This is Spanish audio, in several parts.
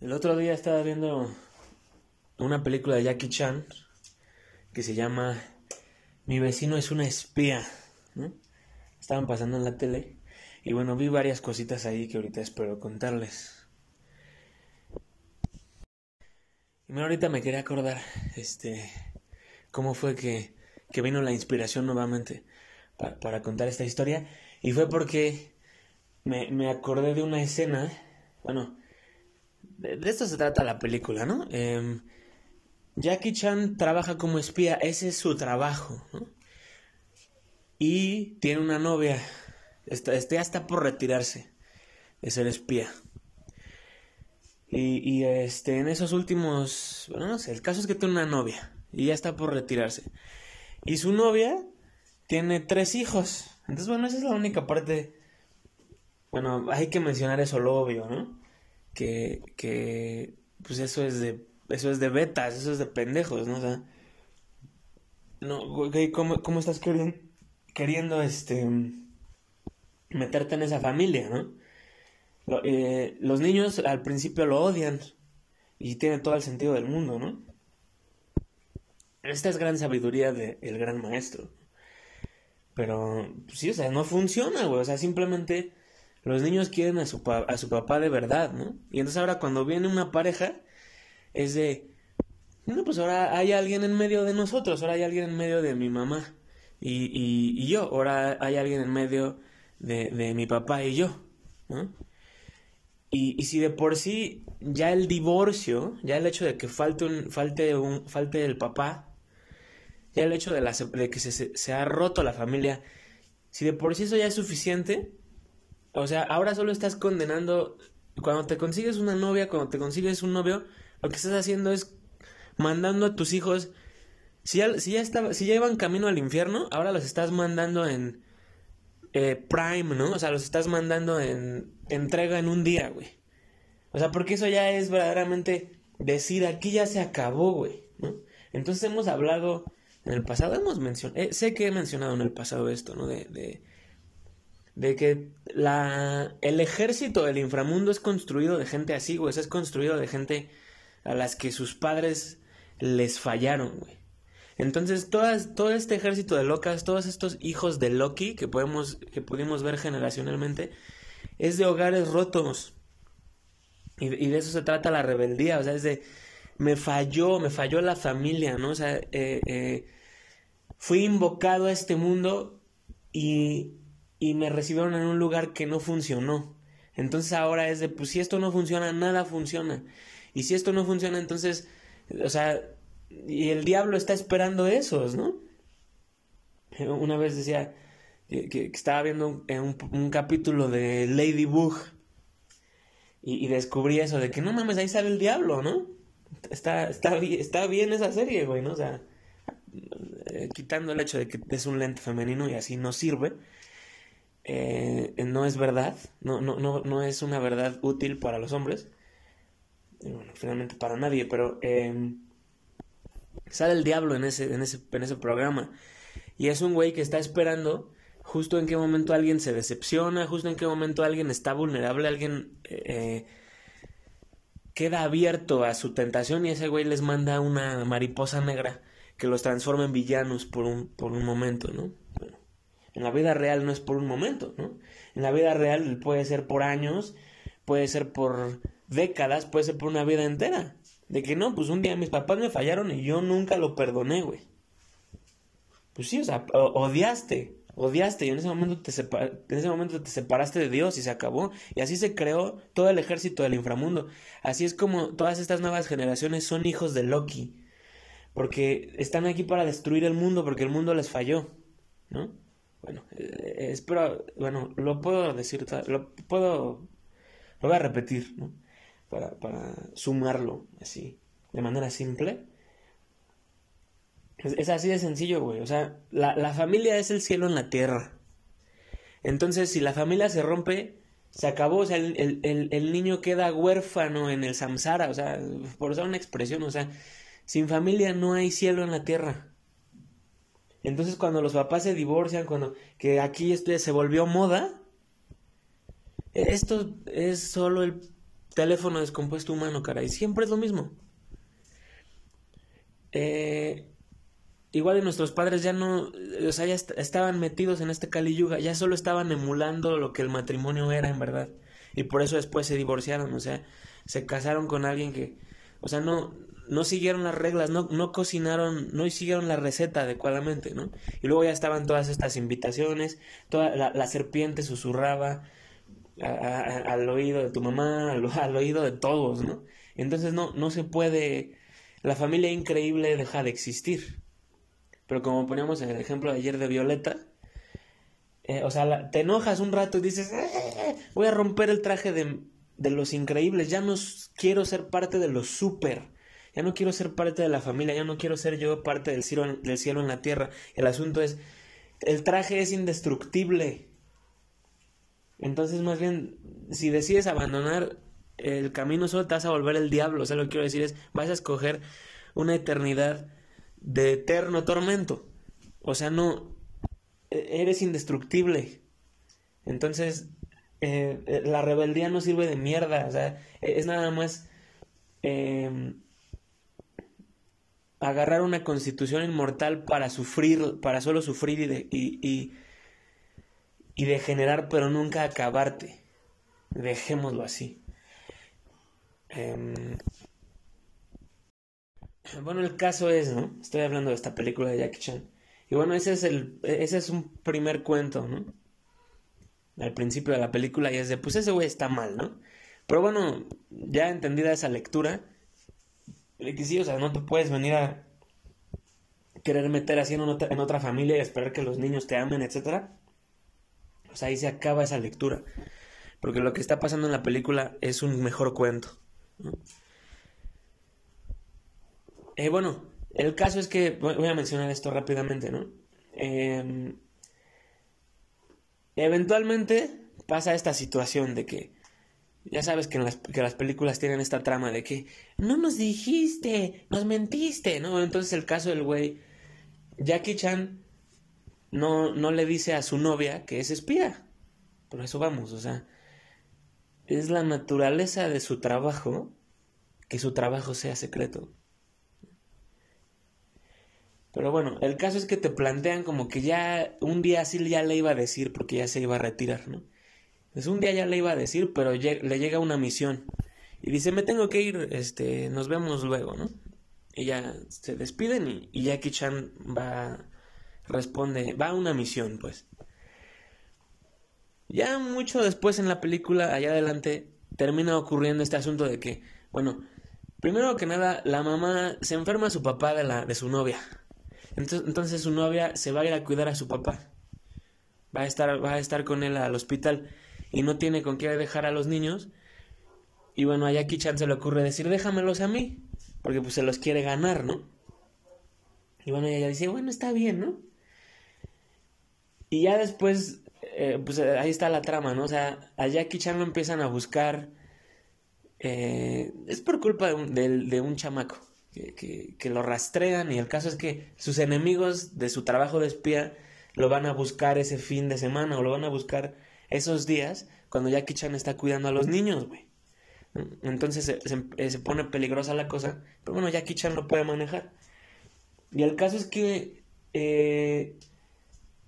El otro día estaba viendo una película de Jackie Chan que se llama Mi vecino es una espía. Estaban pasando en la tele y bueno, vi varias cositas ahí que ahorita espero contarles. Y bueno, ahorita me quería acordar, este, cómo fue que, que vino la inspiración nuevamente para, para contar esta historia. Y fue porque me, me acordé de una escena, bueno, de, esto se trata la película, ¿no? Em, Jackie Chan trabaja como espía, ese es su trabajo, ¿no? Y tiene una novia, está, ya está por retirarse de ser espía. Y, y, este, en esos últimos, bueno, no sé, el caso es que tiene una novia y ya está por retirarse. Y su novia tiene tres hijos. Entonces, bueno, esa es la única parte. Bueno, hay que mencionar eso lo obvio, ¿no? Que, que pues eso es de eso es de betas, eso es de pendejos, ¿no? O sea, no, ¿cómo, cómo estás queriendo, queriendo este meterte en esa familia, ¿no? Eh, los niños al principio lo odian y tiene todo el sentido del mundo, ¿no? Esta es gran sabiduría del gran maestro. Pero, pues sí, o sea, no funciona, güey. O sea, simplemente los niños quieren a su, a su papá de verdad, ¿no? Y entonces ahora cuando viene una pareja, es de, no, pues ahora hay alguien en medio de nosotros, ahora hay alguien en medio de mi mamá y, y, y yo, ahora hay alguien en medio de, de mi papá y yo, ¿no? Y, y, si de por sí ya el divorcio, ya el hecho de que falte un, falte un, falte el papá, ya el hecho de, la, de que se, se, se ha roto la familia, si de por sí eso ya es suficiente, o sea, ahora solo estás condenando. Cuando te consigues una novia, cuando te consigues un novio, lo que estás haciendo es mandando a tus hijos. Si ya, si ya, si ya iban camino al infierno, ahora los estás mandando en eh, Prime, ¿no? O sea, los estás mandando en entrega en un día, güey. O sea, porque eso ya es verdaderamente decir aquí ya se acabó, güey, ¿no? Entonces hemos hablado en el pasado, hemos mencionado, eh, sé que he mencionado en el pasado esto, ¿no? De, de de que la, el ejército del inframundo es construido de gente así, güey. Es construido de gente a las que sus padres les fallaron, güey. Entonces, todas, todo este ejército de locas, todos estos hijos de Loki que, podemos, que pudimos ver generacionalmente, es de hogares rotos. Y, de eso se trata la rebeldía, o sea, es de, me falló, me falló la familia, ¿no? O sea, eh, eh, fui invocado a este mundo y y me recibieron en un lugar que no funcionó. Entonces ahora es de, pues si esto no funciona, nada funciona. Y si esto no funciona, entonces, o sea, y el diablo está esperando esos, ¿no? Una vez decía que, estaba viendo un, un, capítulo de Ladybug y, y descubrí eso de que no mames, ahí sale el diablo, ¿no? Está, está, está bien esa serie, güey, ¿no? O sea, eh, quitando el hecho de que es un lente femenino y así no sirve eh, no es verdad, no, no, no, no es una verdad útil para los hombres, bueno, finalmente para nadie, pero eh, sale el diablo en ese, en, ese, en ese programa y es un güey que está esperando justo en qué momento alguien se decepciona, justo en qué momento alguien está vulnerable, alguien eh, queda abierto a su tentación y ese güey les manda una mariposa negra que los transforma en villanos por un, por un momento, ¿no? En la vida real no es por un momento, ¿no? En la vida real puede ser por años, puede ser por décadas, puede ser por una vida entera. De que no, pues un día mis papás me fallaron y yo nunca lo perdoné, güey. Pues sí, o sea, odiaste, odiaste y en ese momento te en ese momento te separaste de Dios y se acabó y así se creó todo el ejército del inframundo. Así es como todas estas nuevas generaciones son hijos de Loki, porque están aquí para destruir el mundo porque el mundo les falló, ¿no? Bueno, eh, espero, bueno, lo puedo decir, lo puedo, lo voy a repetir, ¿no? Para, sumarlo así, de manera simple. Es, así de sencillo, güey. O sea, la, la familia es el cielo en la tierra. Entonces, si la familia se rompe, se acabó, o sea, el, el, el, niño queda huérfano en el samsara, o sea, por usar una expresión, o sea, sin familia no hay cielo en la tierra. Entonces cuando los papás se divorcian, cuando que aquí este se volvió moda, esto es solo el teléfono descompuesto humano, cara, y siempre es lo mismo. Eh, igual y nuestros padres ya no, o sea, ya estaban metidos en este Kali Yuga, ya solo estaban emulando lo que el matrimonio era en verdad. Y por eso después se divorciaron, o sea, se casaron con alguien que, o sea, no, no siguieron las reglas, no, no cocinaron, no siguieron la receta adecuadamente, ¿no? Y luego ya estaban todas estas invitaciones, toda la, serpiente susurraba al oído de tu mamá, al, oído de todos, ¿no? Entonces no, no se puede, la familia increíble deja de existir. Pero como poníamos en el ejemplo de ayer de Violeta, eh, o sea, te enojas un rato y dices, eh, voy a romper el traje de, de los increíbles, ya no quiero ser parte de los super ya no quiero ser parte de la familia, ya no quiero ser yo parte del cielo, del cielo en la tierra. El asunto es, el traje es indestructible. Entonces, más bien, si decides abandonar el camino, solo te vas a volver el diablo. O sea, lo que quiero decir es, vas a escoger una eternidad de eterno tormento. O sea, no, e-, eres indestructible. Entonces, eh, eh, la rebeldía no sirve de mierda. O sea, es nada más... Eh, agarrar una constitución inmortal para sufrir, para solo sufrir y, de, y, y, degenerar, pero nunca acabarte. Dejémoslo así. Em, bueno, el caso es, ¿no? Estoy hablando de esta película de Jackie Chan. Y bueno, ese es el, ese es un primer cuento, ¿no? Al principio de la película y es de, pues ese güey está mal, ¿no? Pero bueno, ya entendida esa lectura, que sí, o sea, no te puedes venir a querer meter así en, en otra familia y esperar que los niños te amen, etcétera. O sea, ahí se acaba esa lectura. Porque lo que está pasando en la película es un mejor cuento. Eh, bueno, el caso es que voy a mencionar esto rápidamente, ¿no? Em, eventualmente pasa esta situación de que ya sabes que, las, que las películas tienen esta trama de que no nos dijiste, nos mentiste, ¿no? Entonces el caso del güey, Jackie Chan no, no le dice a su novia que es espía. Por eso vamos, o sea, es la naturaleza de su trabajo que su trabajo sea secreto. Pero bueno, el caso es que te plantean como que ya un día sí ya le iba a decir porque ya se iba a retirar, ¿no? Es un día ya le iba a decir, pero le llega una misión. Y dice, me tengo que ir, este, nos vemos luego, ¿no? Y ya se despiden y, Jackie Chan va, responde, va a una misión, pues. Ya mucho después en la película, allá adelante, termina ocurriendo este asunto de que, bueno, primero que nada, la mamá se enferma a su papá de, la, de su novia. Entonces, entonces su novia se va a ir a cuidar a su papá. Va a estar, va a estar con él al hospital y no tiene con qué dejar a los niños. Y bueno, a Jackie Chan se le ocurre decir, déjamelos a mí, porque pues se los quiere ganar, ¿no? Y bueno, ella dice, bueno, está bien, ¿no? Y ya después, eh, pues ahí está la trama, ¿no? O sea, a Jackie Chan lo empiezan a buscar. Eh, es por culpa de un, de, un chamaco que, que, que, lo rastrean y el caso es que sus enemigos de su trabajo de espía lo van a buscar ese fin de semana o lo van a buscar esos días cuando Jackie Chan está cuidando a los niños, güey. Entonces se, pone peligrosa la cosa, pero bueno, Jackie Chan lo puede manejar. Y el caso es que, eh,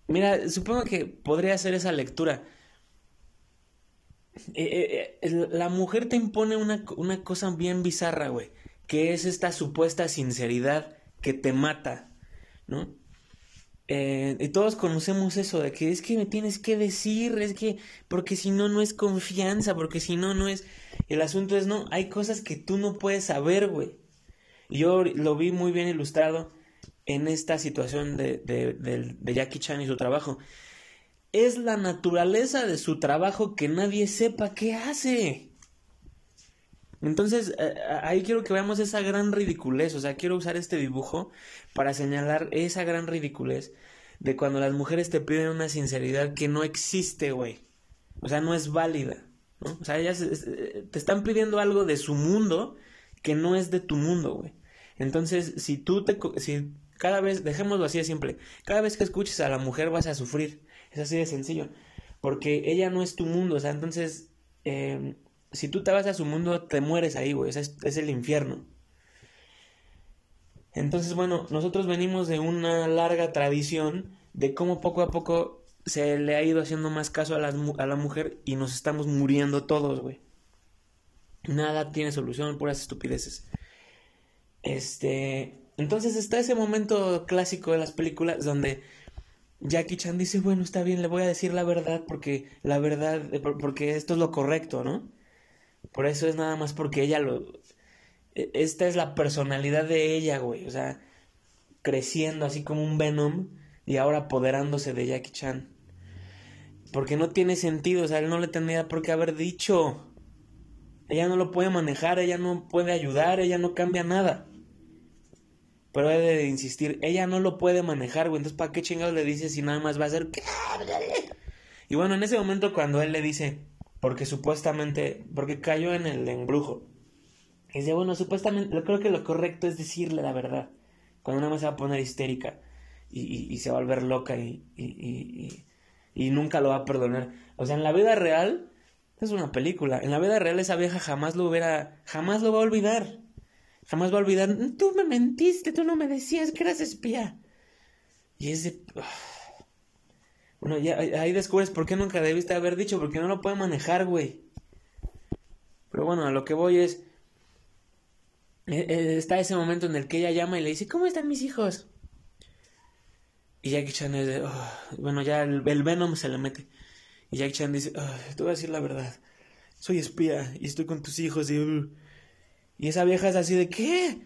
mira, supongo que podría hacer esa lectura. Eh, eh, la mujer te impone una, una cosa bien bizarra, güey, que es esta supuesta sinceridad que te mata, ¿no? Eh, y todos conocemos eso de que es que me tienes que decir, es que porque si no no es confianza, porque si no no es... El asunto es no, hay cosas que tú no puedes saber, güey. Yo lo vi muy bien ilustrado en esta situación de, de, de, Jackie Chan y su trabajo. Es la naturaleza de su trabajo que nadie sepa qué hace. Entonces, eh, ahí quiero que veamos esa gran ridiculez, o sea, quiero usar este dibujo para señalar esa gran ridiculez de cuando las mujeres te piden una sinceridad que no existe, güey. O sea, no es válida, ¿no? O sea, ellas eh, te están pidiendo algo de su mundo que no es de tu mundo, güey. Entonces, si tú te... Si cada vez, dejémoslo así de simple, cada vez que escuches a la mujer vas a sufrir. Es así de sencillo. Porque ella no es tu mundo, o sea, entonces... Eh, si tú te vas a su mundo, te mueres ahí, güey. Es, es el infierno. Entonces, bueno, nosotros venimos de una larga tradición de cómo poco a poco se le ha ido haciendo más caso a la, a la mujer y nos estamos muriendo todos, güey. Nada tiene solución, puras estupideces. Este. Entonces está ese momento clásico de las películas donde Jackie Chan dice, bueno, está bien, le voy a decir la verdad porque la verdad, eh, porque esto es lo correcto, ¿no? Por eso es nada más porque ella lo... E, esta es la personalidad de ella, güey, o sea, creciendo así como un Venom y ahora apoderándose de Jackie Chan. Porque no tiene sentido, o sea, él no le tendría por qué haber dicho. Ella no lo puede manejar, ella no puede ayudar, ella no cambia nada. Pero he de insistir, ella no lo puede manejar, güey. Entonces, ¿para qué chingados le dice si nada más va a ser... Y bueno, en ese momento cuando él le dice, porque supuestamente, porque cayó en el embrujo. Y dice, bueno, supuestamente, yo creo que lo correcto es decirle la verdad. Cuando nada más se va a poner histérica y, se va a volver loca y, nunca lo va a perdonar. O sea, en la vida real, es una película. En la vida real esa vieja jamás lo hubiera, jamás lo va a olvidar. Jamás va a olvidar, tú me mentiste, tú no me decías que eras espía. Y es de... Bueno, ya ahí descubres por qué nunca debiste haber dicho, porque no lo puede manejar, güey. Pero bueno, a lo que voy es... E, e, está ese momento en el que ella llama y le dice, ¿cómo están mis hijos? Y Jackie Chan es de... bueno, ya el, Venom se le mete. Y Jackie Chan dice, te voy a decir la verdad. Soy espía y estoy con tus hijos y... Uh, y esa vieja es así de, ¿qué?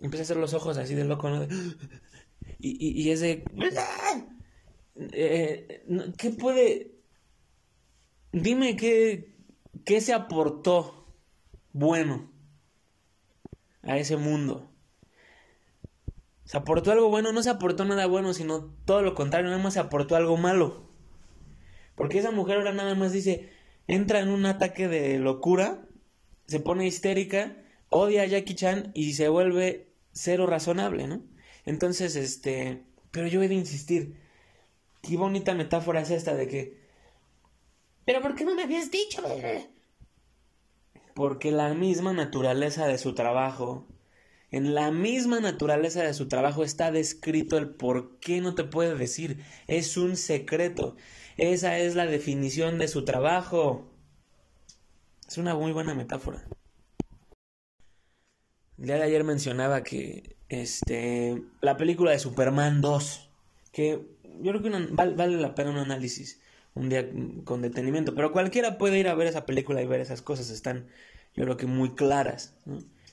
Empieza a hacer los ojos así de loco, ¿no? Y, y, es de... Eh, ¿Qué puede... Dime qué, qué se aportó bueno a ese mundo. ¿Se aportó algo bueno? No se aportó nada bueno, sino todo lo contrario, nada más se aportó algo malo. Porque esa mujer ahora nada más dice, entra en un ataque de locura, se pone histérica odia a Jackie Chan y se vuelve cero razonable, ¿no? Entonces, este, pero yo he de insistir, qué bonita metáfora es esta de que, pero ¿por qué no me habías dicho? Porque la misma naturaleza de su trabajo, en la misma naturaleza de su trabajo está descrito el por qué no te puede decir. Es un secreto. Esa es la definición de su trabajo. Es una muy buena metáfora. El día de ayer mencionaba que este la película de Superman 2, que yo creo que vale, la pena un análisis un día con detenimiento, pero cualquiera puede ir a ver esa película y ver esas cosas, están yo creo que muy claras.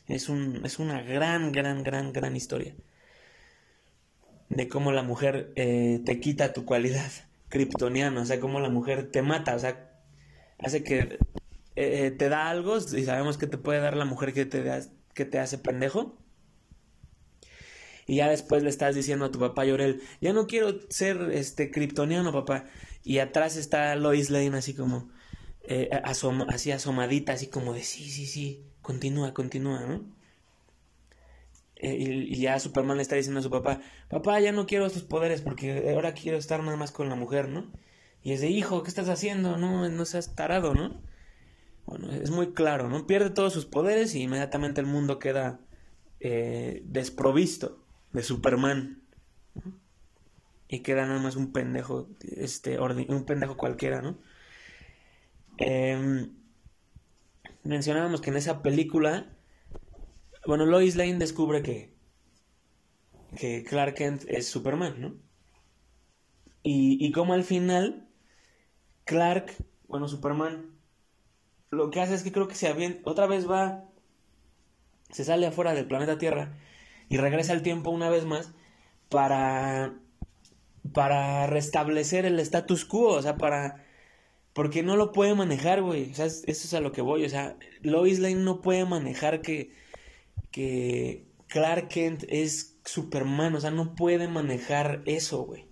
Es, un, es una gran, gran, gran, gran historia de cómo la mujer eh, te quita tu cualidad kryptoniana, o sea, cómo la mujer te mata, o sea, hace que eh, eh, te da algo y sabemos que te puede dar la mujer que te da que te hace pendejo. Y ya después le estás diciendo a tu papá Llorel, ya no quiero ser este kryptoniano, papá. Y atrás está Lois Lane así como eh, así asomadita, así como de sí, sí, sí, continúa, continúa, ¿no? Eh, y, ya Superman le está diciendo a su papá, papá, ya no quiero estos poderes porque ahora quiero estar nada más con la mujer, ¿no? Y es de, hijo, ¿qué estás haciendo? No, no seas tarado, ¿no? Bueno, es muy claro, ¿no? Pierde todos sus poderes y inmediatamente el mundo queda eh, desprovisto de Superman. Y queda nada más un pendejo, este, un pendejo cualquiera, ¿no? Em, mencionábamos que en esa película, bueno, Lois Lane descubre que, que Clark Kent es Superman, ¿no? Y, y como al final, Clark, bueno, Superman lo que hace es que creo que se avienta, otra vez va, se sale afuera del planeta Tierra y regresa al tiempo una vez más para, para restablecer el status quo, o sea, para, porque no lo puede manejar, güey, o sea, eso es a lo que voy, o sea, Lois Lane no puede manejar que, que Clark Kent es Superman, o sea, no puede manejar eso, güey.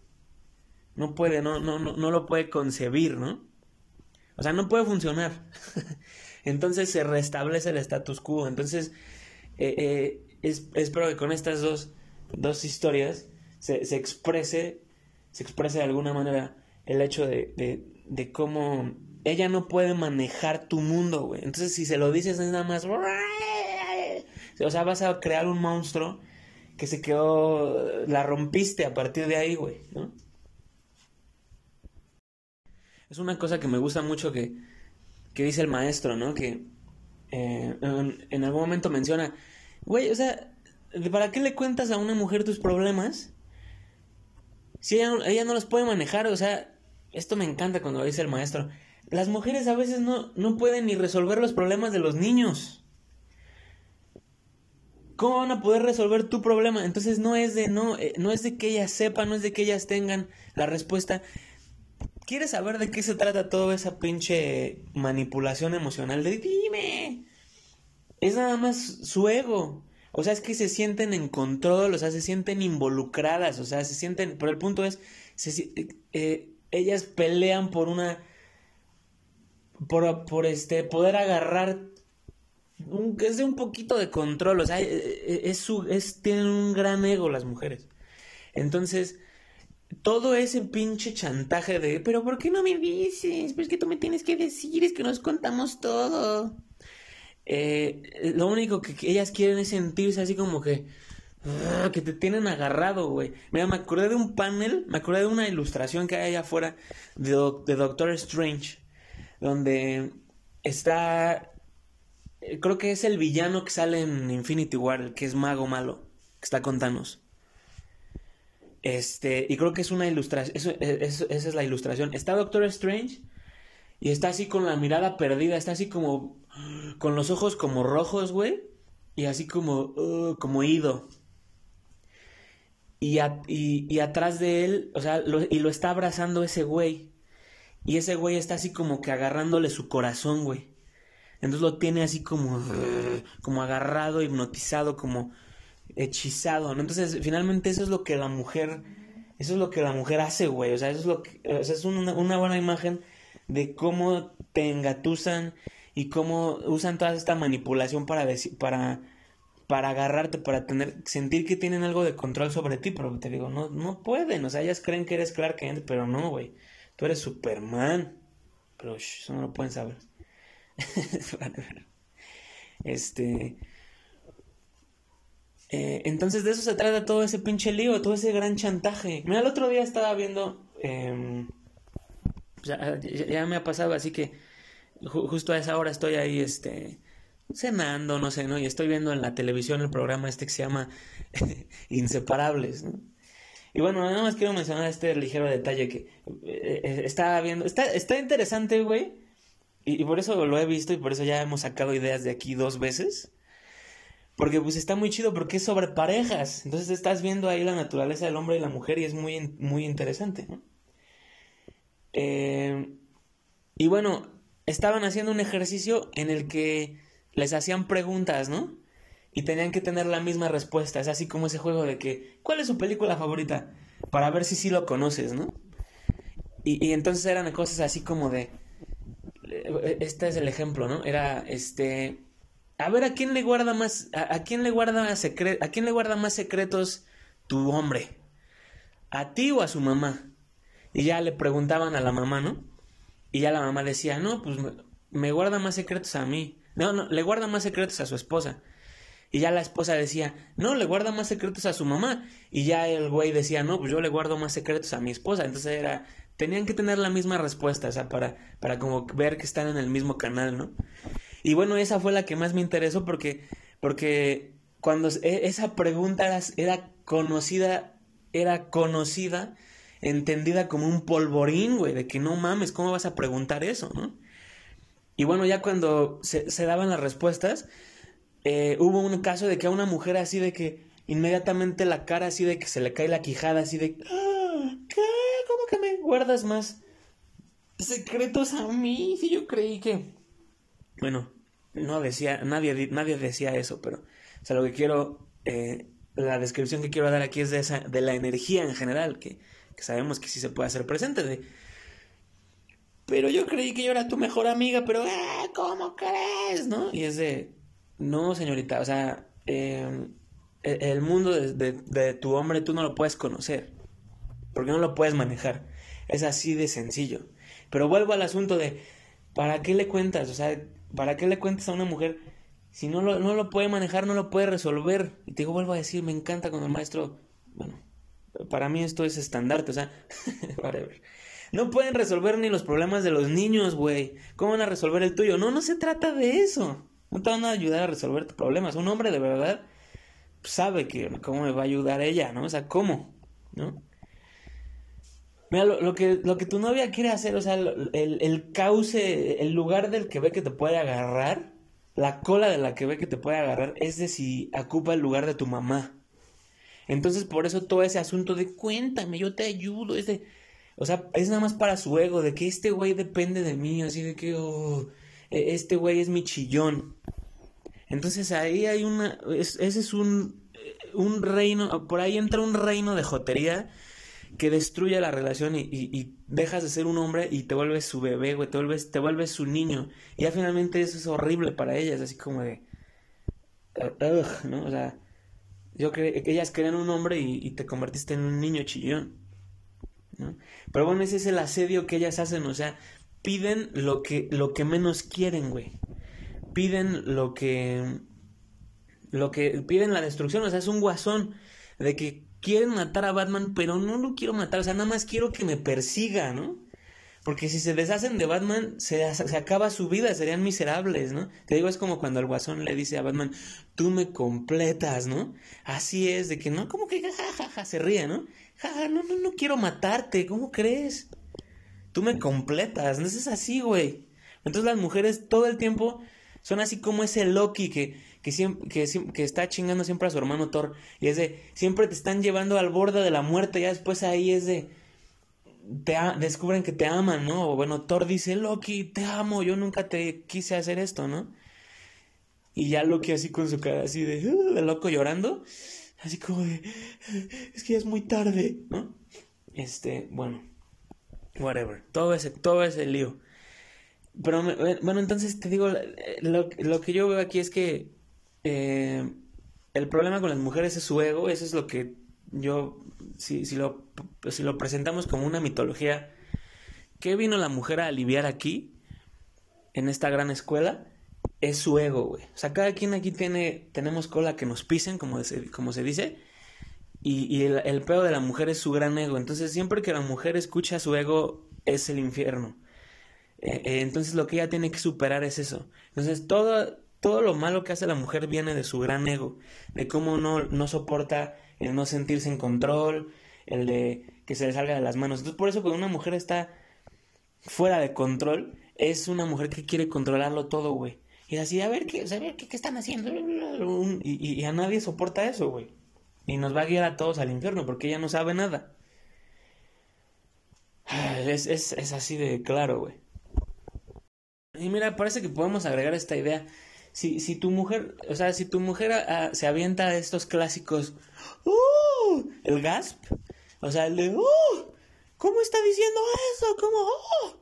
No puede, no, no, no, no lo puede concebir, ¿no? O sea, no puede funcionar. Entonces se restablece el status quo. Entonces, eh, eh, espero que con estas dos, dos historias se, se, exprese, se exprese de alguna manera el hecho de, de, cómo ella no puede manejar tu mundo, güey. Entonces, si se lo dices, es nada más. O sea, vas a crear un monstruo que se quedó. La rompiste a partir de ahí, güey. Es una cosa que me gusta mucho que, que dice el maestro, ¿no? Que eh, en, algún momento menciona, güey, o sea, ¿para qué le cuentas a una mujer tus problemas? Si ella, ella no los puede manejar, o sea, esto me encanta cuando dice el maestro. Las mujeres a veces no, no pueden ni resolver los problemas de los niños. ¿Cómo van a poder resolver tu problema? Entonces no es de no, eh, no es de que ellas sepan, no es de que ellas tengan la respuesta. ¿Quieres saber de qué se trata toda esa pinche manipulación emocional? De dime. Es nada más su ego. O sea, es que se sienten en control, o sea, se sienten involucradas, o sea, se sienten. Pero el punto es, eh, eh, ellas pelean por una por, por este, poder agarrar un, es de un poquito de control, o sea, e, e, es, su, es, tienen un gran ego las mujeres. Entonces, todo ese pinche chantaje de, pero ¿por qué no me dices? Pues que tú me tienes que decir, es que nos contamos todo. Eh, lo único que ellas quieren es sentirse así como que, ah, que te tienen agarrado, güey. Mira, me acordé de un panel, me acordé de una ilustración que hay allá afuera de, Doctor Strange donde está, eh, creo que es el villano que sale en Infinity War, que es mago malo, que está con Thanos. Este, y creo que es una ilustración, esa es la ilustración. Está Doctor Strange y está así con la mirada perdida, está así como, con los ojos como rojos, güey, y así como, uh, como ido. Y, y, atrás de él, o sea, y lo está abrazando ese güey. Y ese güey está así como que agarrándole su corazón, güey. Entonces lo tiene así como, como agarrado, hipnotizado, como hechizado, ¿no? Entonces, finalmente eso es lo que la mujer, eso es lo que la mujer hace, güey. O sea, eso es lo que, o sea, es una, buena imagen de cómo te engatusan y cómo usan toda esta manipulación para para, para agarrarte, para tener, sentir que tienen algo de control sobre ti, pero te digo, no, no pueden, o sea, ellas creen que eres Clark Kent, pero no, güey tú eres Superman. Pero eso no lo pueden saber. este. Eh, entonces de eso se trata todo ese pinche lío, todo ese gran chantaje. Mira, el otro día estaba viendo. Em, ya, me ha pasado, así que justo a esa hora estoy ahí, este. Cenando, no sé, ¿no? Y estoy viendo en la televisión el programa este que se llama Inseparables, ¿no? Y bueno, nada más quiero mencionar este ligero detalle que eh, eh, estaba viendo. Está, está interesante, güey. Y, por eso lo he visto y por eso ya hemos sacado ideas de aquí dos veces. Porque pues está muy chido porque es sobre parejas. Entonces estás viendo ahí la naturaleza del hombre y la mujer y es muy, muy interesante, ¿no? Eh, y bueno, estaban haciendo un ejercicio en el que les hacían preguntas, ¿no? y tenían que tener la misma respuesta. Es así como ese juego de que, ¿cuál es su película favorita? Para ver si sí lo conoces, ¿no? Y, entonces eran cosas así como de, este es el ejemplo, ¿no? Era, este, a ver, ¿a quién le guarda más, a, quién le guarda secre a quién le guarda más secretos tu hombre? ¿A ti o a su mamá? Y ya le preguntaban a la mamá, ¿no? Y ya la mamá decía, no, pues me guarda más secretos a mí. No, no, le guarda más secretos a su esposa. Y ya la esposa decía, no, le guarda más secretos a su mamá. Y ya el güey decía, no, pues yo le guardo más secretos a mi esposa. Entonces era, tenían que tener la misma respuesta, o sea, para, para como ver que están en el mismo canal, ¿no? Y bueno, esa fue la que más me interesó porque, porque cuando e, esa pregunta era, era conocida, era conocida, entendida como un polvorín, güey, de que no mames, ¿cómo vas a preguntar eso, no? Y bueno, ya cuando se, daban las respuestas, eh, hubo un caso de que a una mujer así de que inmediatamente la cara así de que se le cae la quijada así de ah, ¿qué? ¿Cómo que me guardas más secretos a mí? Si yo creí que bueno, no decía nadie nadie decía eso, pero o sea, lo que quiero eh, la descripción que quiero dar aquí es de esa de la energía en general que, que sabemos que sí se puede hacer presente de pero yo creí que yo era tu mejor amiga, pero ah, ¿cómo crees? ¿No? Y es de no, señorita, o sea, em, e, el mundo de, tu hombre tú no lo puedes conocer, porque no lo puedes manejar. Es así de sencillo. Pero vuelvo al asunto de, ¿para qué le cuentas? O sea, ¿para qué le cuentas a una mujer si no lo, no lo puede manejar, no lo puede resolver? Y te digo, vuelvo a decir, me encanta cuando el maestro, bueno, para mí esto es estandarte, o sea. No pueden resolver ni los problemas de los niños, güey. ¿Cómo van a resolver el tuyo? No, no se trata de eso. No te van a ayudar a resolver tus problemas. Un hombre de verdad sabe que cómo me va a ayudar ella, ¿no? O sea, ¿cómo? ¿No? Mira, lo, que, lo que tu novia quiere hacer, o sea, el, el cauce, el lugar del que ve que te puede agarrar, la cola de la que ve que te puede agarrar, es de si ocupa el lugar de tu mamá. Entonces, por eso todo ese asunto de cuéntame, yo te ayudo, es de, o sea, es nada más para su ego, de que este güey depende de mí, así de que, oh, e, este güey es mi chillón. Entonces ahí hay una, ese es un, un reino, por ahí entra un reino de jotería que destruye la relación y, dejas de ser un hombre y te vuelves su bebé, güey, te vuelves, te vuelves su niño. Y ya finalmente eso es horrible para ellas, así como de, ¿no? O sea, yo que ellas querían un hombre y, y, te convertiste en un niño chillón, ¿no? Pero bueno, ese es el asedio que ellas hacen, o sea, piden lo que, lo que menos quieren, güey. Piden lo que, lo que, piden la destrucción, o sea, es un guasón de que quieren matar a Batman, pero no lo quiero matar, o sea, nada más quiero que me persiga, ¿no? Porque si se deshacen de Batman, se, se, acaba su vida, serían miserables, ¿no? Te digo, es como cuando el guasón le dice a Batman, tú me completas, ¿no? Así es, de que no, como que jajaja, se ríe, ¿no? Jaja, no, no, no quiero matarte, ¿cómo crees? Tú me completas, no es así, güey. Entonces las mujeres todo el tiempo son así como ese Loki que, que, siempre, que, que, está chingando siempre a su hermano Thor. Y es de, siempre te están llevando al borde de la muerte. Ya después ahí es de, te descubren que te aman, ¿no? O bueno, Thor dice, Loki, te amo, yo nunca te quise hacer esto, ¿no? Y ya Loki así con su cara así de, de loco llorando. Así como de, es que ya es muy tarde, ¿no? Este, bueno, whatever. Todo ese, todo ese lío. Pero bueno, entonces te digo, lo, lo que yo veo aquí es que eh, el problema con las mujeres es su ego, eso es lo que yo, si, si, lo, si lo presentamos como una mitología, ¿qué vino la mujer a aliviar aquí, en esta gran escuela? Es su ego, güey. O sea, cada quien aquí tiene, tenemos cola que nos pisen, como se, como se dice, y, y el, el peor de la mujer es su gran ego. Entonces, siempre que la mujer escucha su ego, es el infierno. Eh, eh, entonces lo que ella tiene que superar es eso. Entonces todo, todo lo malo que hace la mujer viene de su gran ego, de cómo no, no soporta el no sentirse en control, el de que se le salga de las manos. Entonces por eso cuando una mujer está fuera de control, es una mujer que quiere controlarlo todo, güey. Y así, a ver, ¿qué, a ver, ¿qué, están haciendo? Y, y, a nadie soporta eso, güey. Y nos va a guiar a todos al infierno porque ella no sabe nada. Es, es, es así de claro, güey. Y mira, parece que podemos agregar esta idea. Si, si tu mujer, o sea, si tu mujer ah, se avienta estos clásicos, ¡Uh! El gasp, o sea, el de, ¡Uh! ¿Cómo está diciendo eso? ¿Cómo? ¡Oh!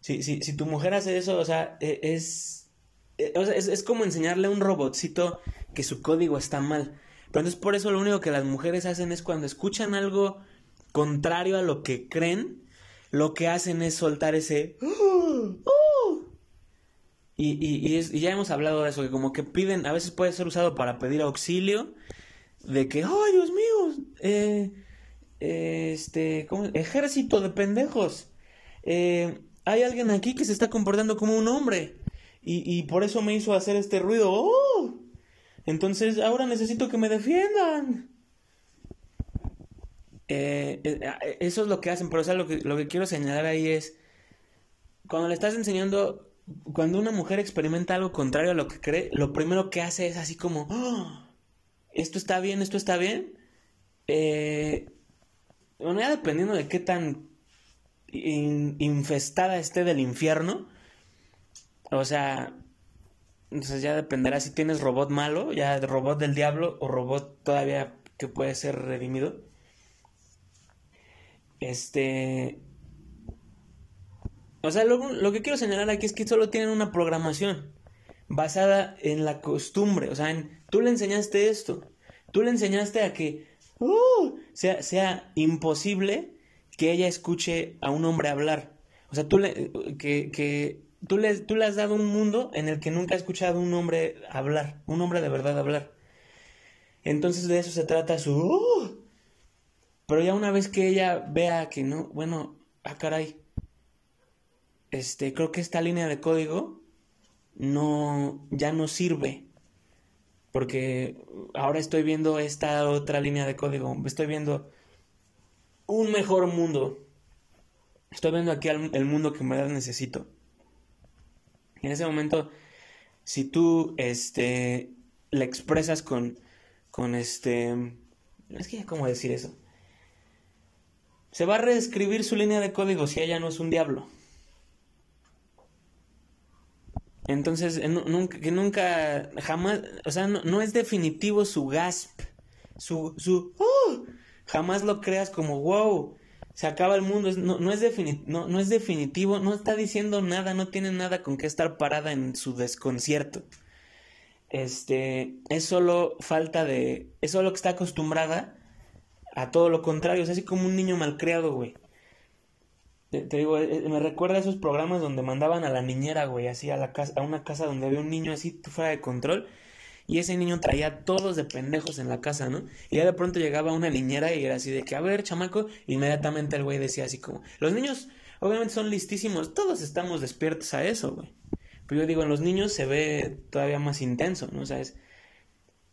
Si, si, si tu mujer hace eso, o sea, e, es, e, es, es como enseñarle a un robotcito que su código está mal. Pero entonces por eso lo único que las mujeres hacen es cuando escuchan algo contrario a lo que creen, lo que hacen es soltar ese... ¡Uh! Y, y, y, ya hemos hablado de eso, que como que piden, a veces puede ser usado para pedir auxilio, de que, ¡ay, Dios mío! Eh, este, ¿cómo? Ejército de pendejos. Eh, hay alguien aquí que se está comportando como un hombre. Y, por eso me hizo hacer este ruido. ¡Oh! Entonces ahora necesito que me defiendan. Eh, eso es lo que hacen, pero o lo que, lo que quiero señalar ahí es, cuando le estás enseñando cuando una mujer experimenta algo contrario a lo que cree, lo primero que hace es así como, ¡Oh! esto está bien, esto está bien. Eh, bueno, ya dependiendo de qué tan infestada esté del infierno, o sea, entonces ya dependerá si tienes robot malo, ya robot del diablo o robot todavía que puede ser redimido. Este, o sea, lo, que quiero señalar aquí es que solo tienen una programación basada en la costumbre. O sea, en, tú le enseñaste esto. Tú le enseñaste a que uh, sea, sea imposible que ella escuche a un hombre hablar. O sea, tú le, que, tú le, tú le has dado un mundo en el que nunca ha escuchado un hombre hablar, un hombre de verdad hablar. Entonces de eso se trata su... ¡uh! Pero ya una vez que ella vea que no, bueno, ah caray, este, creo que esta línea de código no, ya no sirve. Porque ahora estoy viendo esta otra línea de código, estoy viendo un mejor mundo. Estoy viendo aquí el mundo que en necesito. En ese momento, si tú este, le expresas con, con este... Es que ya cómo decir eso. Se va a reescribir su línea de código si ella no es un diablo. Entonces, nunca, que nunca, jamás, o sea, no, es definitivo su gasp, su, su, ¡oh! jamás lo creas como, wow, se acaba el mundo, no, no, es no, no es definitivo, no está diciendo nada, no tiene nada con qué estar parada en su desconcierto. Este, es solo falta de, es solo que está acostumbrada a todo lo contrario, es así como un niño malcriado, güey. Te, digo, eh, eh, me recuerda a esos programas donde mandaban a la niñera, güey, así a la casa, a una casa donde había un niño así fuera de control y ese niño traía todos de pendejos en la casa, ¿no? Y ya de pronto llegaba una niñera y era así de que, a ver, chamaco, inmediatamente el güey decía así como, los niños obviamente son listísimos, todos estamos despiertos a eso, güey. Pero yo digo, en los niños se ve todavía más intenso, ¿no? O sea, es,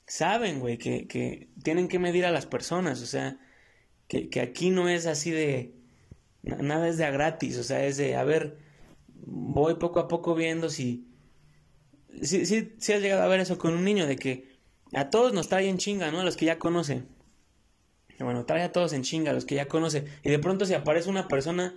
saben, güey, que, que tienen que medir a las personas, o sea, que, que aquí no es así de, nada es de a gratis, o sea, es de, a ver, voy poco a poco viendo si sí, sí has llegado a ver eso con un niño, de que a todos nos trae en chinga, ¿no? A los que ya conoce. bueno, trae a todos en chinga, a los que ya conoce. Y de pronto si aparece una persona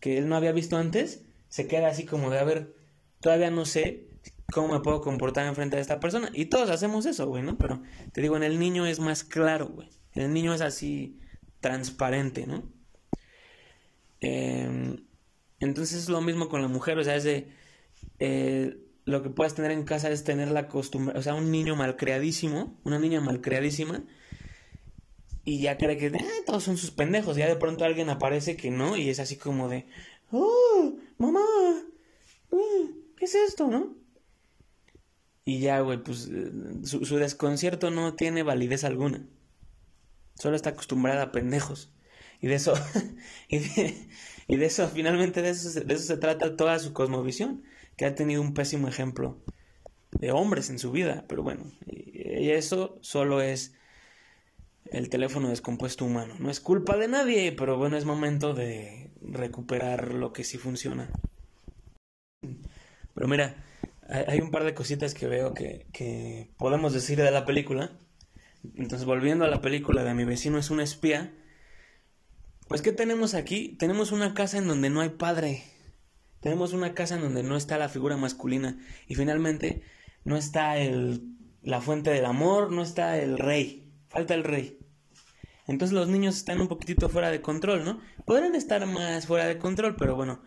que él no había visto antes, se queda así como de, a ver, todavía no sé cómo me puedo comportar enfrente de esta persona. Y todos hacemos eso, güey, ¿no? Pero te digo, en el niño es más claro, güey. El niño es así transparente, ¿no? Eh, entonces es lo mismo con la mujer, o sea, es de... Eh, lo que puedes tener en casa es tener la costumbre, o sea, un niño malcriadísimo, una niña malcriadísima, y ya cree que todos son sus pendejos, ya de pronto alguien aparece que no, y es así como de, oh, mamá, uh, ¿qué es esto, no? Y ya, güey, pues eh, su, desconcierto no tiene validez alguna. Solo está acostumbrada a pendejos. Y de eso, y, de, eso, finalmente de eso, de eso se trata toda su cosmovisión que ha tenido un pésimo ejemplo de hombres en su vida, pero bueno, y eso solo es el teléfono descompuesto humano. No es culpa de nadie, pero bueno, es momento de recuperar lo que sí funciona. Pero mira, hay un par de cositas que veo que, que podemos decir de la película. Entonces, volviendo a la película de mi vecino es un espía, pues ¿qué tenemos aquí? Tenemos una casa en donde no hay padre. Tenemos una casa en donde no está la figura masculina y finalmente no está el, la fuente del amor, no está el rey, falta el rey. Entonces los niños están un poquitito fuera de control, ¿no? Podrían estar más fuera de control, pero bueno,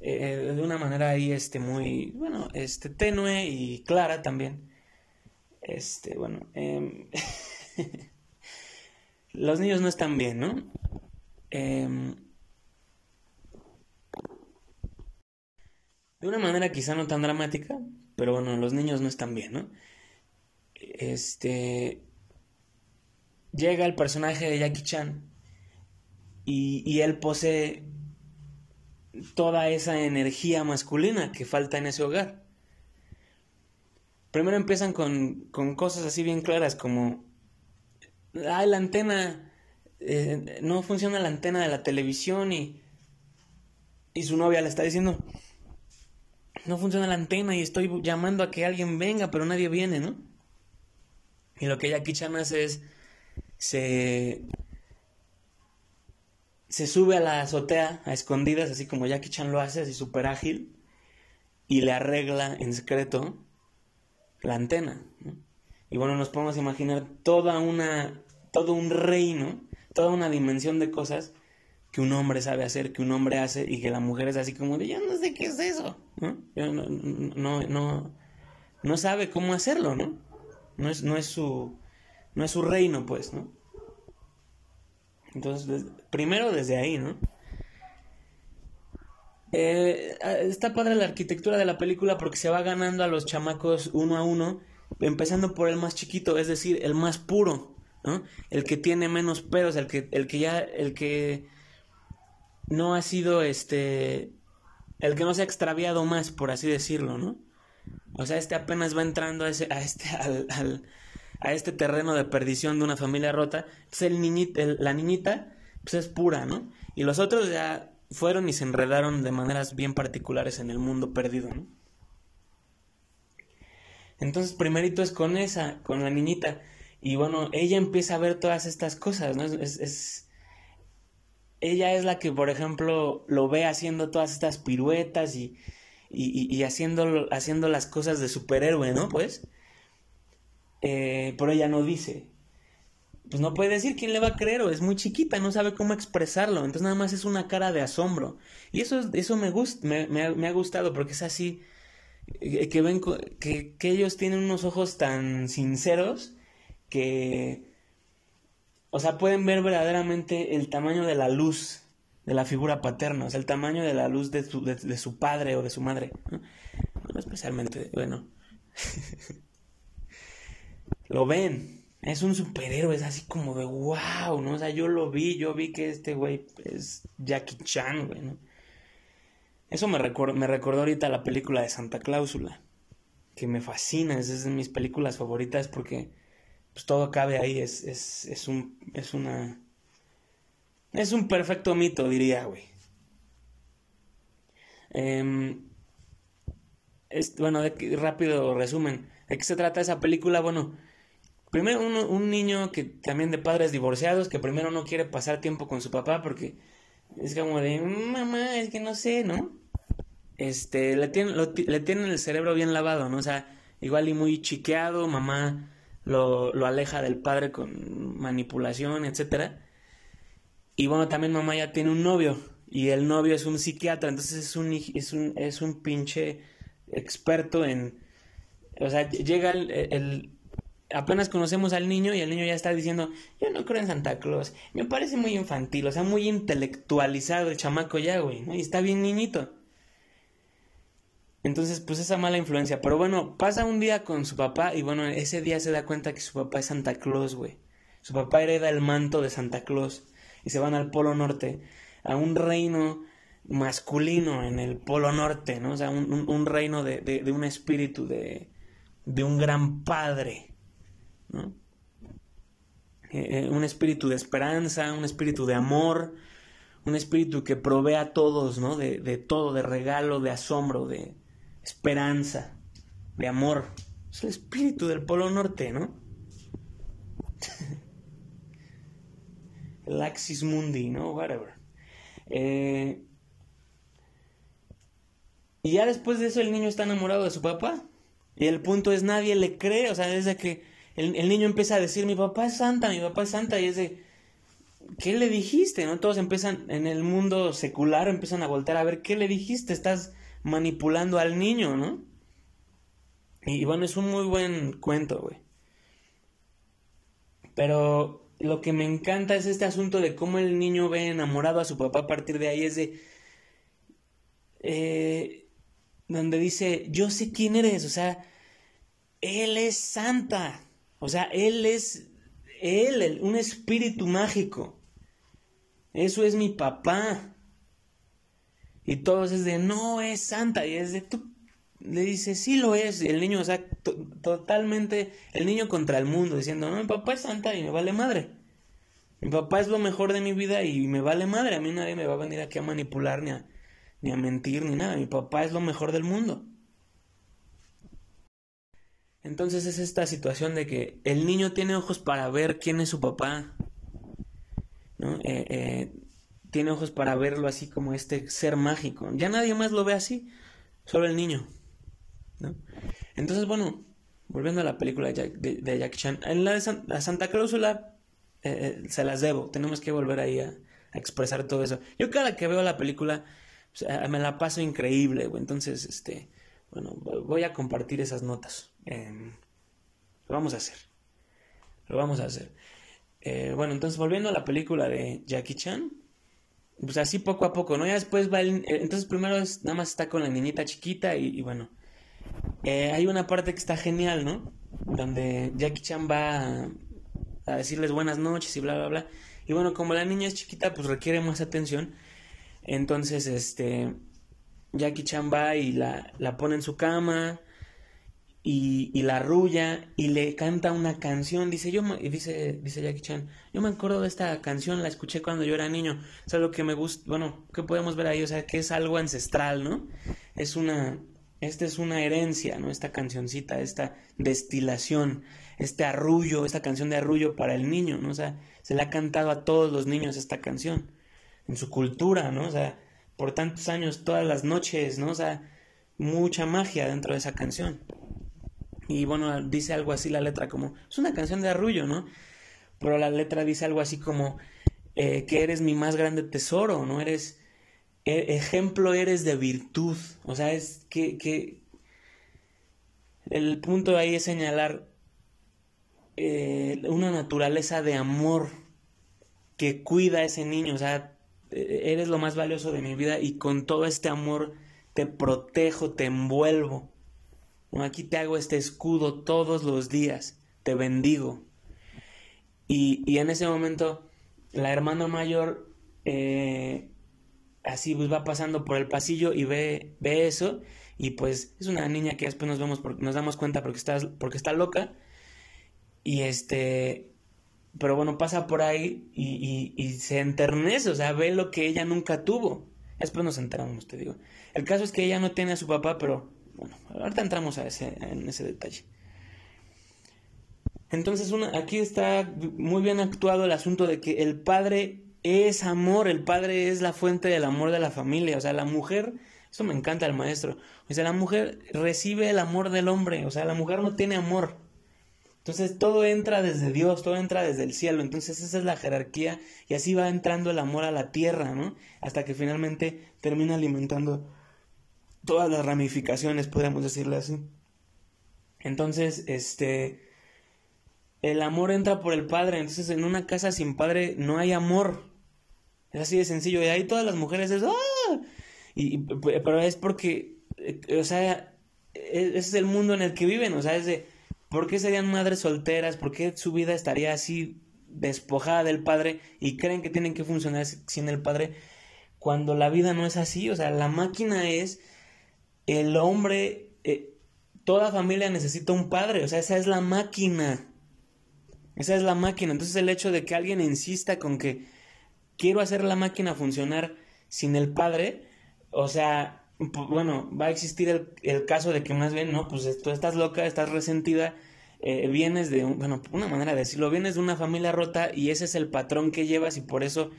eh, de una manera ahí este muy, bueno, este tenue y clara también. Este, bueno, eh, los niños no están bien, ¿no? Eh, De una manera quizá no tan dramática, pero bueno, los niños no están bien, ¿no? Este. Llega el personaje de Jackie Chan y, y él posee toda esa energía masculina que falta en ese hogar. Primero empiezan con, con cosas así bien claras como, ay, la antena, eh, no funciona la antena de la televisión y, y su novia le está diciendo, no funciona la antena y estoy llamando a que alguien venga, pero nadie viene, ¿no? Y lo que Jackie Chan hace es, se, se sube a la azotea a escondidas, así como Jackie Chan lo hace, así súper ágil, y le arregla en secreto la antena. Y bueno, nos podemos imaginar toda una, todo un reino, toda una dimensión de cosas que un hombre sabe hacer, que un hombre hace y que la mujer es así como de, yo no sé qué es eso, ¿no? no, no, no, sabe cómo hacerlo, ¿no? No es, no es su, no es su reino, pues, ¿no? Entonces, primero desde ahí, ¿no? Eh, está padre la arquitectura de la película porque se va ganando a los chamacos uno a uno, empezando por el más chiquito, es decir, el más puro, ¿no? El que tiene menos pedos, el que, el que ya, el que no ha sido este, el que no se ha extraviado más, por así decirlo, ¿no? O sea, este apenas va entrando a, ese, a este, al, a este terreno de perdición de una familia rota. El la niñita, pues es pura, ¿no? Y los otros ya fueron y se enredaron de maneras bien particulares en el mundo perdido, ¿no? Entonces, primerito es con esa, con la niñita. Y bueno, ella empieza a ver todas estas cosas, ¿no? Es, es, ella es la que, por ejemplo, lo ve haciendo todas estas piruetas y, y, y haciendo, haciendo las cosas de superhéroe, ¿no? Pues. Eh, pero ella no dice pues no puede decir quién le va a creer o es muy chiquita, no sabe cómo expresarlo, entonces nada más es una cara de asombro. Y eso, eso me, gusta, me, ha, gustado porque es así, eh, que ven que, que, ellos tienen unos ojos tan sinceros que, o sea, pueden ver verdaderamente el tamaño de la luz de la figura paterna, o sea, el tamaño de la luz de su, de, su padre o de su madre. especialmente, bueno. Lo ven, es un superhéroe, es así como de wow, ¿no? O sea, yo lo vi, yo vi que este güey es Jackie Chan, güey. Eso me, recordó, me recordó ahorita la película de Santa Cláusula, que me fascina, es, de mis películas favoritas porque pues todo cabe ahí, es, es, es un, es una, es un perfecto mito, diría, güey. Eh, bueno, de, rápido resumen, ¿de qué se trata esa película? Bueno, Primero, un niño que también de padres divorciados, que primero no quiere pasar tiempo con su papá porque es como de, mamá, es que no sé, ¿no? Este, le tienen, le tienen el cerebro bien lavado, ¿no? O sea, igual y muy chiqueado, mamá lo, aleja del padre con manipulación, etcétera. Y bueno, también mamá ya tiene un novio y el novio es un psiquiatra, entonces es un, es un, es un pinche experto en... O sea, llega el apenas conocemos al niño y el niño ya está diciendo, yo no creo en Santa Claus, me parece muy infantil, o sea, muy intelectualizado el chamaco ya, güey, ¿no? Y está bien niñito. Entonces, pues esa mala influencia. Pero bueno, pasa un día con su papá y bueno, ese día se da cuenta que su papá es Santa Claus, güey. Su papá hereda el manto de Santa Claus y se van al Polo Norte, a un reino masculino en el Polo Norte, ¿no? O sea, un, reino de, de, un espíritu, de, de un gran padre ¿no? Eh, eh, un espíritu de esperanza, un espíritu de amor, un espíritu que provee a todos, ¿no? De, de todo, de regalo, de asombro, de esperanza, de amor. Es el espíritu del Polo Norte, ¿no? el Axis Mundi, ¿no? Whatever. Eh, y ya después de eso el niño está enamorado de su papá. Y el punto es nadie le cree, o sea, desde que el, niño empieza a decir, mi papá es santa, mi papá es santa, y es de, ¿qué le dijiste? ¿No? Todos empiezan, en el mundo secular, empiezan a voltear a ver, ¿qué le dijiste? Estás manipulando al niño, ¿no? Y bueno, es un muy buen cuento, güey. Pero lo que me encanta es este asunto de cómo el niño ve enamorado a su papá a partir de ahí, es de... Eh, donde dice, yo sé quién eres, o sea, él es santa. O sea, Él es, Él, un espíritu mágico. Eso es mi papá. Y todos es de, no es santa. Y es de, tú, le dice, sí lo es. Y el niño, o sea, totalmente, el niño contra el mundo, diciendo, no, mi papá es santa y me vale madre. Mi papá es lo mejor de mi vida y me vale madre. A mí nadie me va a venir aquí a manipular ni a, ni a mentir ni nada. Mi papá es lo mejor del mundo. Entonces es esta situación de que el niño tiene ojos para ver quién es su papá, ¿no? Eh, eh, tiene ojos para verlo así como este ser mágico. Ya nadie más lo ve así, solo el niño, ¿no? Entonces, bueno, volviendo a la película de, Jack, Chan, en la de Santa Cláusula eh, se las debo, tenemos que volver ahí a, expresar todo eso. Yo cada que veo la película me la paso increíble. Entonces, este, bueno, voy a compartir esas notas. Lo vamos a hacer. Lo vamos a hacer. Eh, bueno, entonces volviendo a la película de Jackie Chan. Pues así poco a poco, ¿no? Ya después va el, eh, entonces primero es, nada más está con la niñita chiquita y, bueno, eh, hay una parte que está genial, ¿no? Donde Jackie Chan va a, a, decirles buenas noches y bla, bla, bla. Y bueno, como la niña es chiquita, pues requiere más atención. Entonces, este, Jackie Chan va y la, la pone en su cama y, y, la arrulla y le canta una canción. Dice, yo, dice, dice Jackie Chan, yo me acuerdo de esta canción, la escuché cuando yo era niño. Es algo que me gusta, bueno, que podemos ver ahí, o sea, que es algo ancestral, ¿no? Es una, esta es una herencia, ¿no? Esta cancioncita, esta destilación, este arrullo, esta canción de arrullo para el niño, ¿no? O sea, se le ha cantado a todos los niños esta canción, en su cultura, ¿no? O sea, por tantos años, todas las noches, ¿no? O sea, mucha magia dentro de esa canción. Y bueno, dice algo así la letra como, es una canción de arrullo, ¿no? Pero la letra dice algo así como, eh, que eres mi más grande tesoro, ¿no? Eres, e, ejemplo eres de virtud, o sea, es que, que el punto ahí es señalar eh, una naturaleza de amor que cuida a ese niño, o sea, e, eres lo más valioso de mi vida y con todo este amor te protejo, te envuelvo. Aquí te hago este escudo todos los días, te bendigo. Y, y en ese momento la hermana mayor eh, así pues va pasando por el pasillo y ve, ve eso. Y pues es una niña que después nos vemos porque nos damos cuenta porque está, porque está loca. Y este pero bueno pasa por ahí y, y, y, se enternece o sea ve lo que ella nunca tuvo. Después nos enteramos te digo. El caso es que ella no tiene a su papá pero bueno ahorita entramos a ese, en ese detalle. Entonces aquí está muy bien actuado el asunto de que el padre es amor, el padre es la fuente del amor de la familia, o sea, la mujer, eso me encanta el maestro, o sea, la mujer recibe el amor del hombre, o sea, la mujer no tiene amor. Entonces todo entra desde Dios, todo entra desde el cielo, entonces esa es la jerarquía y así va entrando el amor a la tierra, ¿no? Hasta que finalmente termina alimentando todas las ramificaciones, podríamos decirle así. Entonces, este, el amor entra por el padre, entonces en una casa sin padre no hay amor, es así de sencillo. Y ahí todas las mujeres es, ¡ah! Y, pero es porque, eh, o sea, e, ese es el mundo en el que viven, o sea, es de, ¿por qué serían madres solteras? ¿Por qué su vida estaría así despojada del padre y creen que tienen que funcionar sin el padre? Cuando la vida no es así, o sea, la máquina es el hombre, eh, toda familia necesita un padre, o sea, esa es la máquina. Esa es la máquina. Entonces el hecho de que alguien insista con que quiero hacer la máquina funcionar sin el padre, o sea, bueno, va a existir el, caso de que más bien, no, pues tú estás loca, estás resentida, eh, vienes de, bueno, una manera de decirlo, vienes de una familia rota y ese es el patrón que llevas y por eso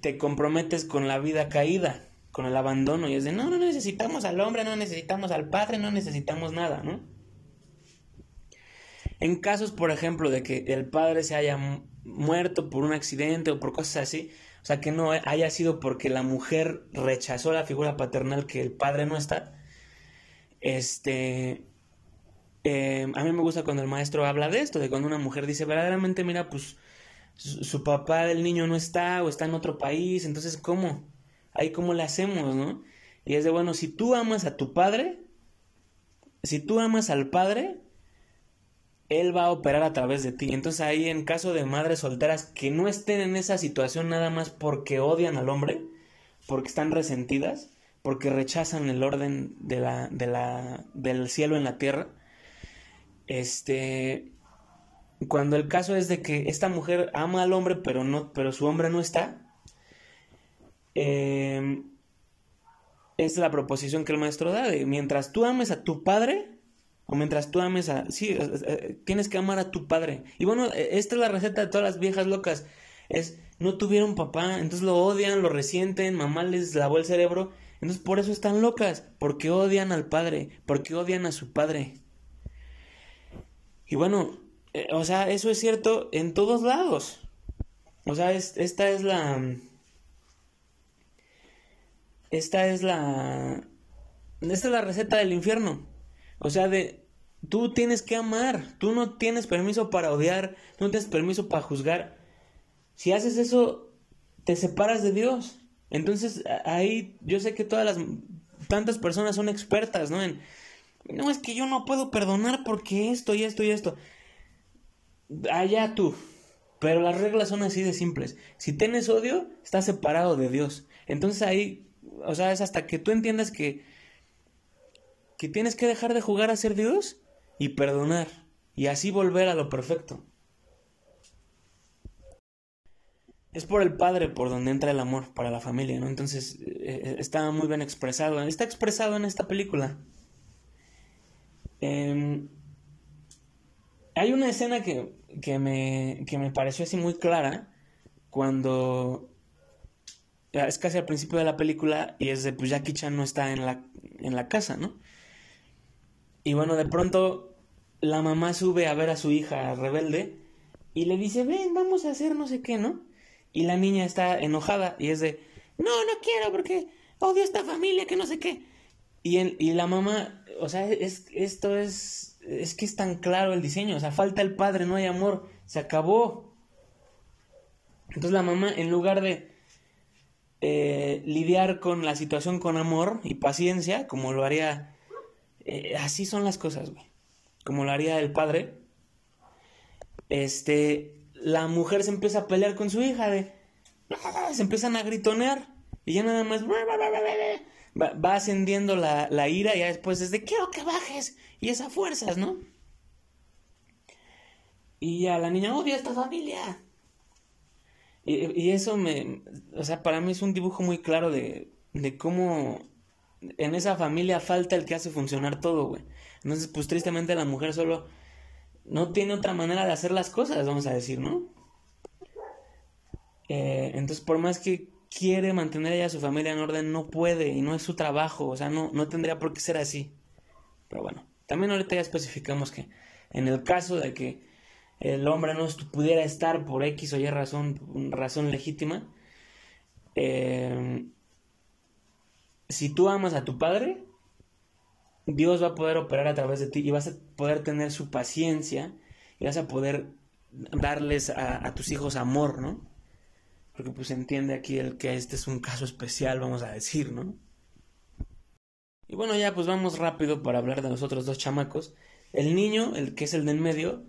te comprometes con la vida caída, con el abandono y es de, no, no necesitamos al hombre, no necesitamos al padre, no necesitamos nada, ¿no? En casos, por ejemplo, de que el padre se haya muerto por un accidente o por cosas así, o sea, que no haya sido porque la mujer rechazó la figura paternal que el padre no está, este, eh, a mí me gusta cuando el maestro habla de esto, de cuando una mujer dice, verdaderamente, mira, pues su, papá del niño no está o está en otro país, entonces, ¿cómo? Ahí, ¿cómo le hacemos, no? Y es de, bueno, si tú amas a tu padre, si tú amas al padre, él va a operar a través de ti. Entonces ahí en caso de madres solteras que no estén en esa situación nada más porque odian al hombre, porque están resentidas, porque rechazan el orden de la, de la, del cielo en la tierra, este, cuando el caso es de que esta mujer ama al hombre pero no, pero su hombre no está, eh, es la proposición que el maestro da mientras tú ames a tu padre, o mientras tú ames a... Sí, tienes que amar a tu padre. Y bueno, e, esta es la receta de todas las viejas locas. Es, no tuvieron papá, entonces lo odian, lo resienten, mamá les lavó el cerebro. Entonces por eso están locas, porque odian al padre, porque odian a su padre. Y bueno, eh, o sea, eso es cierto en todos lados. O sea, esta es la... Esta es la... Esta es la receta del infierno. O sea, de tú tienes que amar, tú no tienes permiso para odiar, no tienes permiso para juzgar. Si haces eso, te separas de Dios. Entonces ahí yo sé que todas las tantas personas son expertas, ¿no? En, no es que yo no puedo perdonar porque esto y esto y esto. Allá tú. Pero las reglas son así de simples. Si tienes odio, estás separado de Dios. Entonces ahí, o sea, es hasta que tú entiendas que que tienes que dejar de jugar a ser Dios y perdonar y así volver a lo perfecto. es por el padre por donde entra el amor para la familia, ¿no? Entonces eh, eh, está muy bien expresado, está expresado en esta película. Em, hay una escena que, que, me, que me pareció así muy clara cuando es casi al principio de la película y es de pues Jackie Chan no está en la, en la casa, ¿no? Y bueno, de pronto la mamá sube a ver a su hija rebelde y le dice, ven, vamos a hacer no sé qué, ¿no? Y la niña está enojada y es de, no, no quiero porque odio a esta familia, que no sé qué. Y, y la mamá, o sea, es, esto es, es que es tan claro el diseño, o sea, falta el padre, no hay amor, se acabó. Entonces la mamá, en lugar de eh, lidiar con la situación con amor y paciencia, como lo haría, eh, así son las cosas, güey, como lo haría el padre, este, la mujer se empieza a pelear con su hija de... Se empiezan a gritonear y ya nada más... Va, ascendiendo la, ira y ya después es de quiero que bajes y esa fuerzas, ¿no? Y ya la niña odia a esta familia. Y, y, eso me... O sea, para mí es un dibujo muy claro de, de cómo en esa familia falta el que hace funcionar todo, güey. Entonces, pues tristemente la mujer solo no tiene otra manera de hacer las cosas, vamos a decir, ¿no? Eh, entonces, por más que quiere mantener ella a su familia en orden, no puede y no es su trabajo, o sea, no, no tendría por qué ser así. Pero bueno, también ahorita ya especificamos que en el caso de que el hombre no pudiera estar por X o Y razón, razón legítima, eh, si tú amas a tu padre, Dios va a poder operar a través de ti y vas a poder tener su paciencia y vas a poder darles a, tus hijos amor, ¿no? Porque pues entiende aquí el que este es un caso especial, vamos a decir, ¿no? Y bueno, ya pues vamos rápido para hablar de los otros dos chamacos. El niño, el que es el de en medio,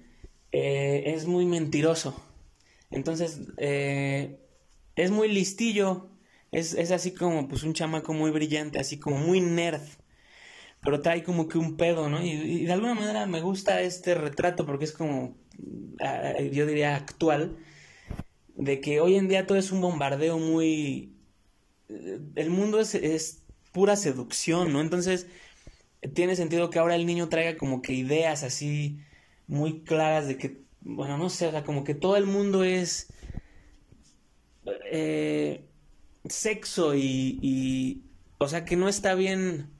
eh, es muy mentiroso. Entonces, eh, es muy listillo. Es, es así como pues un chamaco muy brillante, así como muy nerd pero trae como que un pedo, ¿no? Y, de alguna manera me gusta este retrato porque es como, ah, yo diría, actual, de que hoy en día todo es un bombardeo muy... Eh, el mundo es, es pura seducción, ¿no? Entonces, tiene sentido que ahora el niño traiga como que ideas así muy claras de que, bueno, no sé, o sea, como que todo el mundo es eh, sexo y, o sea, que no está bien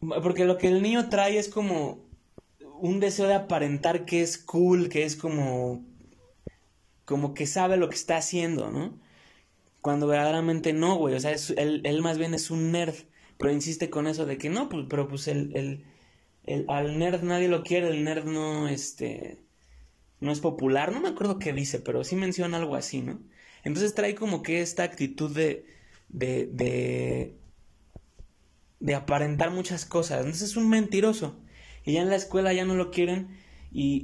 porque lo que el niño trae es como un deseo de aparentar que es cool, que es como. como que sabe lo que está haciendo, ¿no? Cuando verdaderamente no, güey. O sea, él, más bien es un nerd. Pero insiste con eso de que no, pues, pero pues el, el, al nerd nadie lo quiere, el nerd no, este, no es popular, no me acuerdo qué dice, pero sí menciona algo así, ¿no? Entonces trae como que esta actitud de, de, de, de aparentar muchas cosas. Entonces es un mentiroso. Y ya en la escuela ya no lo quieren y,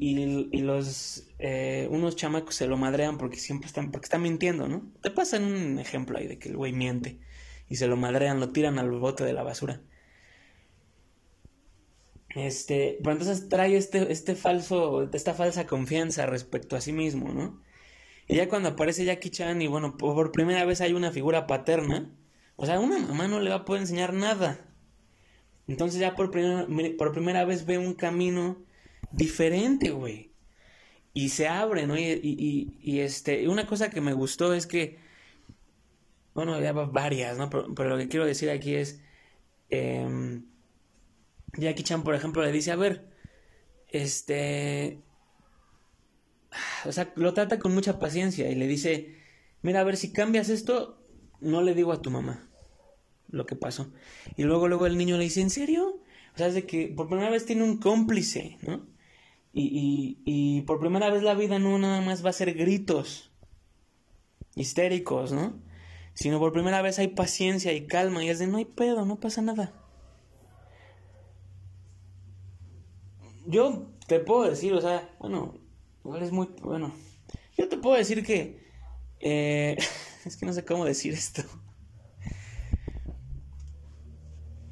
y, los eh, unos chamacos se lo madrean porque siempre están porque están mintiendo, ¿no? Te pasan un ejemplo ahí de que el güey miente y se lo madrean, lo tiran al bote de la basura. Este, pero entonces trae este, este falso, esta falsa confianza respecto a sí mismo, ¿no? Y ya cuando aparece Jackie Chan y bueno, por primera vez hay una figura paterna, o sea, una mamá no le va a poder enseñar nada. Entonces ya por primera, por primera vez ve un camino diferente, güey. Y se abre, ¿no? Y, y, y, este, una cosa que me gustó es que, bueno, había varias, ¿no? Pero, lo que quiero decir aquí es, eh, Jackie Chan, por ejemplo, le dice, a ver, este, o sea, lo trata con mucha paciencia y le dice, mira, a ver, si cambias esto, no le digo a tu mamá lo que pasó. Y luego, luego el niño le dice, ¿en serio? O sea, es de que por primera vez tiene un cómplice, ¿no? Y, y, y por primera vez la vida no nada más va a ser gritos. histéricos, ¿no? Sino por primera vez hay paciencia y calma y es de no hay pedo, no pasa nada. Yo te puedo decir, o sea, bueno, igual es muy, bueno, yo te puedo decir que, eh, es que no sé cómo decir esto.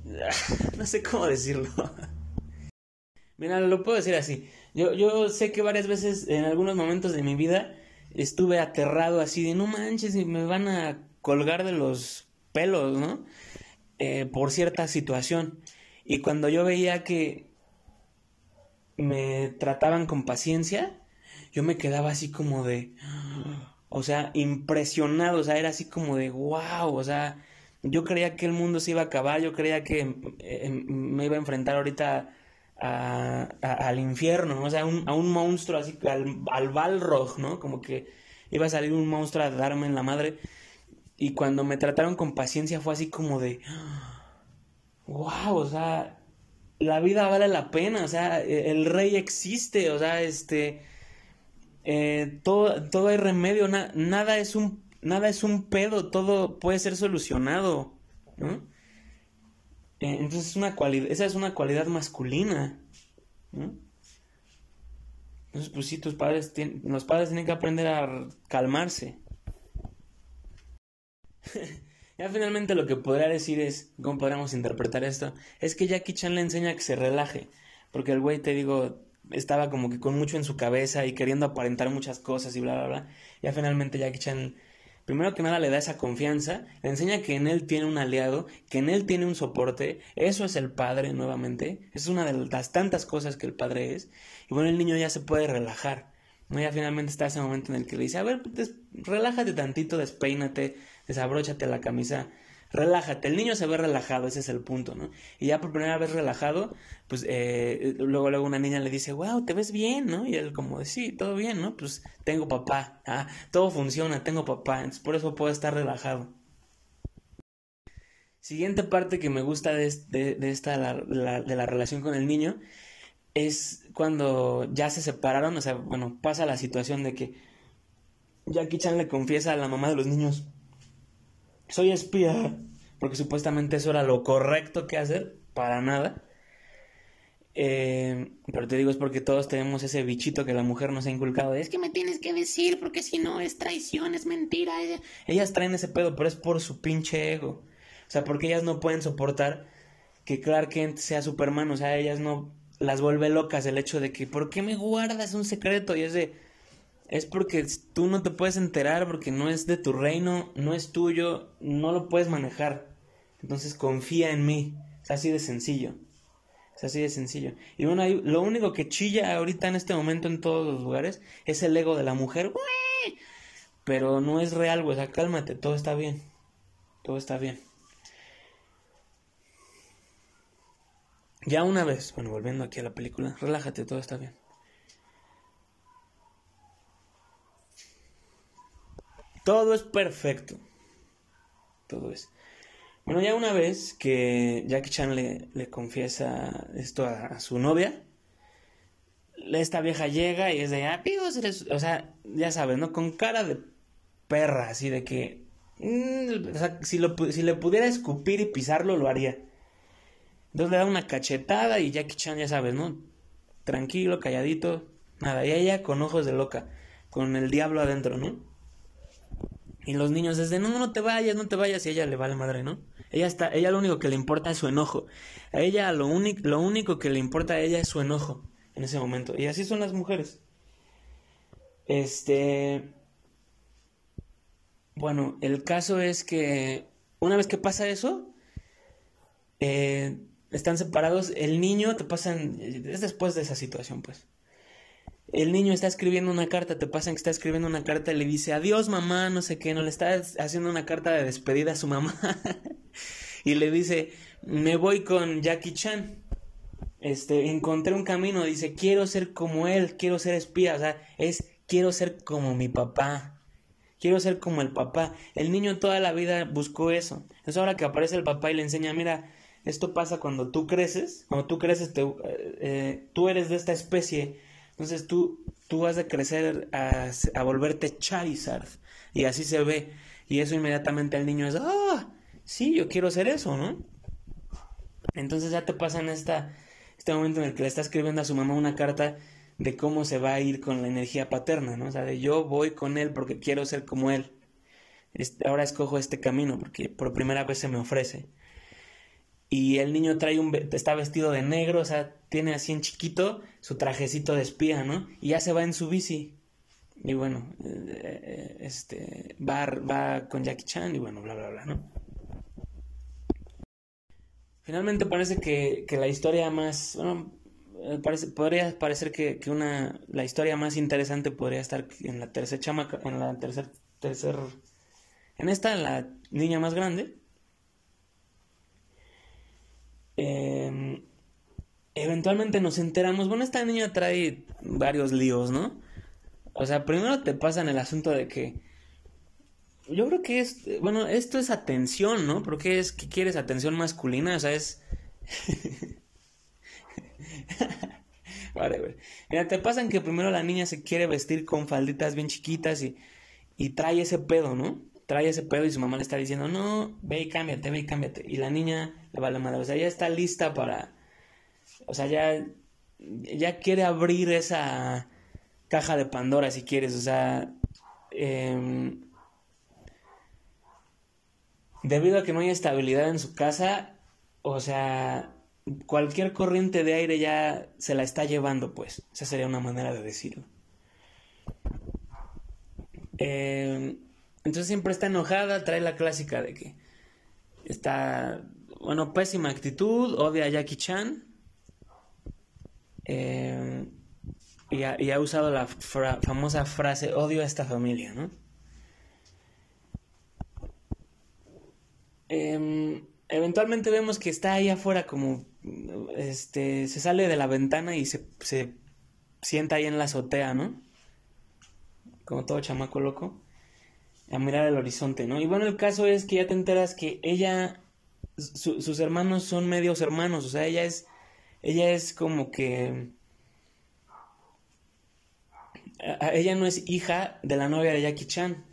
no sé cómo decirlo. Mira, lo puedo decir así. Yo, yo sé que varias veces en algunos momentos de mi vida estuve aterrado así de no manches, me van a colgar de los pelos, ¿no? Eh, por cierta situación. Y cuando yo veía que me trataban con paciencia, yo me quedaba así como de, o sea, impresionado, o sea, era así como de, wow, o sea, yo creía que el mundo se iba a acabar, yo creía que eh, me iba a enfrentar ahorita al infierno, o sea, a un monstruo así, al, al Balrog, ¿no? Como que iba a salir un monstruo a darme en la madre. Y cuando me trataron con paciencia fue así como de, wow, o sea, la vida vale la pena, o sea, e, el rey existe, o sea, este, eh, todo, todo hay remedio, nada es un, nada es un pedo, todo puede ser solucionado, ¿no? Eh, entonces es una esa es una cualidad masculina, ¿no? Entonces, pues sí, tus padres, los padres tienen que aprender a calmarse. Ya finalmente lo que podría decir es, ¿cómo podríamos interpretar esto? Es que Jackie Chan le enseña que se relaje, porque el güey, te digo, estaba como que con mucho en su cabeza y queriendo aparentar muchas cosas y bla, bla, bla. Ya finalmente Jackie Chan, primero que nada, le da esa confianza, le enseña que en él tiene un aliado, que en él tiene un soporte, eso es el padre nuevamente, es una de las tantas cosas que el padre es, y bueno, el niño ya se puede relajar. Ya finalmente está ese momento en el que le dice, a ver, relájate tantito, despeínate, desabróchate la camisa, relájate. El niño se ve relajado, ese es el punto, ¿no? Y ya por primera vez relajado, pues eh, luego, luego una niña le dice, wow, te ves bien, ¿no? Y él como, sí, todo bien, ¿no? Pues tengo papá, ah, todo funciona, tengo papá, entonces por eso puedo estar relajado. Siguiente parte que me gusta de, de, esta, de la relación con el niño, es cuando ya se separaron, o sea, bueno, pasa la situación de que Jackie Chan le confiesa a la mamá de los niños, soy espía, porque supuestamente eso era lo correcto que hacer, para nada. Eh, pero te digo, es porque todos tenemos ese bichito que la mujer nos ha inculcado. Es que me tienes que decir, porque si no es traición, es mentira. Ellas traen ese pedo, pero es por su pinche ego. O sea, porque ellas no pueden soportar que Clark Kent sea Superman. O sea, ellas no las vuelve locas el hecho de que, ¿por qué me guardas un secreto? Y es de, es porque tú no te puedes enterar porque no es de tu reino, no es tuyo, no lo puedes manejar. Entonces confía en mí. Es así de sencillo. Es así de sencillo. Y bueno, lo único que chilla ahorita en este momento en todos los lugares es el ego de la mujer. Pero no es real, güey. O sea, cálmate, todo está bien. Todo está bien. Ya una vez, bueno, volviendo aquí a la película, relájate, todo está bien. Todo es perfecto. Todo es. Bueno, ya una vez que Jackie Chan le, confiesa esto a, su novia, esta vieja llega y es de, ah, o sea, ya sabes, ¿no? Con cara de perra, así de que, mm, o sea, si, lo, si le pudiera escupir y pisarlo, lo haría. Entonces le da una cachetada y Jackie Chan, ya sabes, ¿no? Tranquilo, calladito, nada. Y ella con ojos de loca, con el diablo adentro, ¿no? Y los niños desde, no, no te vayas, no te vayas, y ella le va la madre, ¿no? Ella está, ella lo único que le importa es su enojo. A ella lo, lo único que le importa a ella es su enojo en ese momento. Y así son las mujeres. Este... Bueno, el caso es que una vez que pasa eso, eh, están separados, el niño te pasan, es después de esa situación pues. El niño está escribiendo una carta, te pasan que está escribiendo una carta y le dice adiós mamá, no sé qué, no le está haciendo una carta de despedida a su mamá. y le dice, me voy con Jackie Chan. Este, encontré un camino, dice, quiero ser como él, quiero ser espía, o sea, es quiero ser como mi papá. Quiero ser como el papá. El niño toda la vida buscó eso. Es ahora que aparece el papá y le enseña, mira, esto pasa cuando tú creces, cuando tú creces, te, eh, tú eres de esta especie, Entonces tú, tú vas a crecer a, a volverte Charizard. Y así se ve. Y eso inmediatamente al niño es, ah, sí, yo quiero ser eso, ¿no? Entonces ya te pasa en esta, este momento en el que le está escribiendo a su mamá una carta de cómo se va a ir con la energía paterna, ¿no? O sea, de yo voy con él porque quiero ser como él. Este, ahora escojo este camino porque por primera vez se me ofrece. Y el niño trae un está vestido de negro, o sea, tiene así en chiquito su trajecito de espía, ¿no? Y ya se va en su bici. Y bueno, eh, este va, va con Jackie Chan y bueno, bla bla bla, ¿no? Finalmente parece que, que la historia más, bueno, eh, parece, podría parecer que, que, una, la historia más interesante podría estar en la tercera chamaca, en la tercer, tercer, en esta, la niña más grande. Em, eventualmente nos enteramos, bueno, esta niña trae varios líos, ¿no? O sea, primero te pasan el asunto de que yo creo que es, bueno, esto es atención, ¿no? Porque es que quieres atención masculina, o sea, es... vale, Mira, te pasan que primero la niña se quiere vestir con falditas bien chiquitas y, y trae ese pedo, ¿no? Trae ese pedo y su mamá le está diciendo, no, ve y cámbiate, ve y cámbiate. Y la niña le va la madre, o sea, ya está lista para... O sea, ya, ya quiere abrir esa caja de Pandora si quieres, o sea... Eh, debido a que no hay estabilidad en su casa, o sea, cualquier corriente de aire ya se la está llevando, pues. Esa sería una manera de decirlo. Eh, entonces siempre está enojada, trae la clásica de que está, bueno, pésima actitud, odia a Jackie Chan. Eh, y, ha, usado la famosa frase, odio a esta familia, ¿no? Em, eventualmente vemos que está ahí afuera como este se sale de la ventana y se, se sienta ahí en la azotea, ¿no? Como todo chamaco loco a mirar el horizonte, ¿no? Y bueno, el caso es que ya te enteras que ella sus hermanos son medios hermanos, o sea, ella es ella es como que ella no es hija de la novia de Jackie Chan.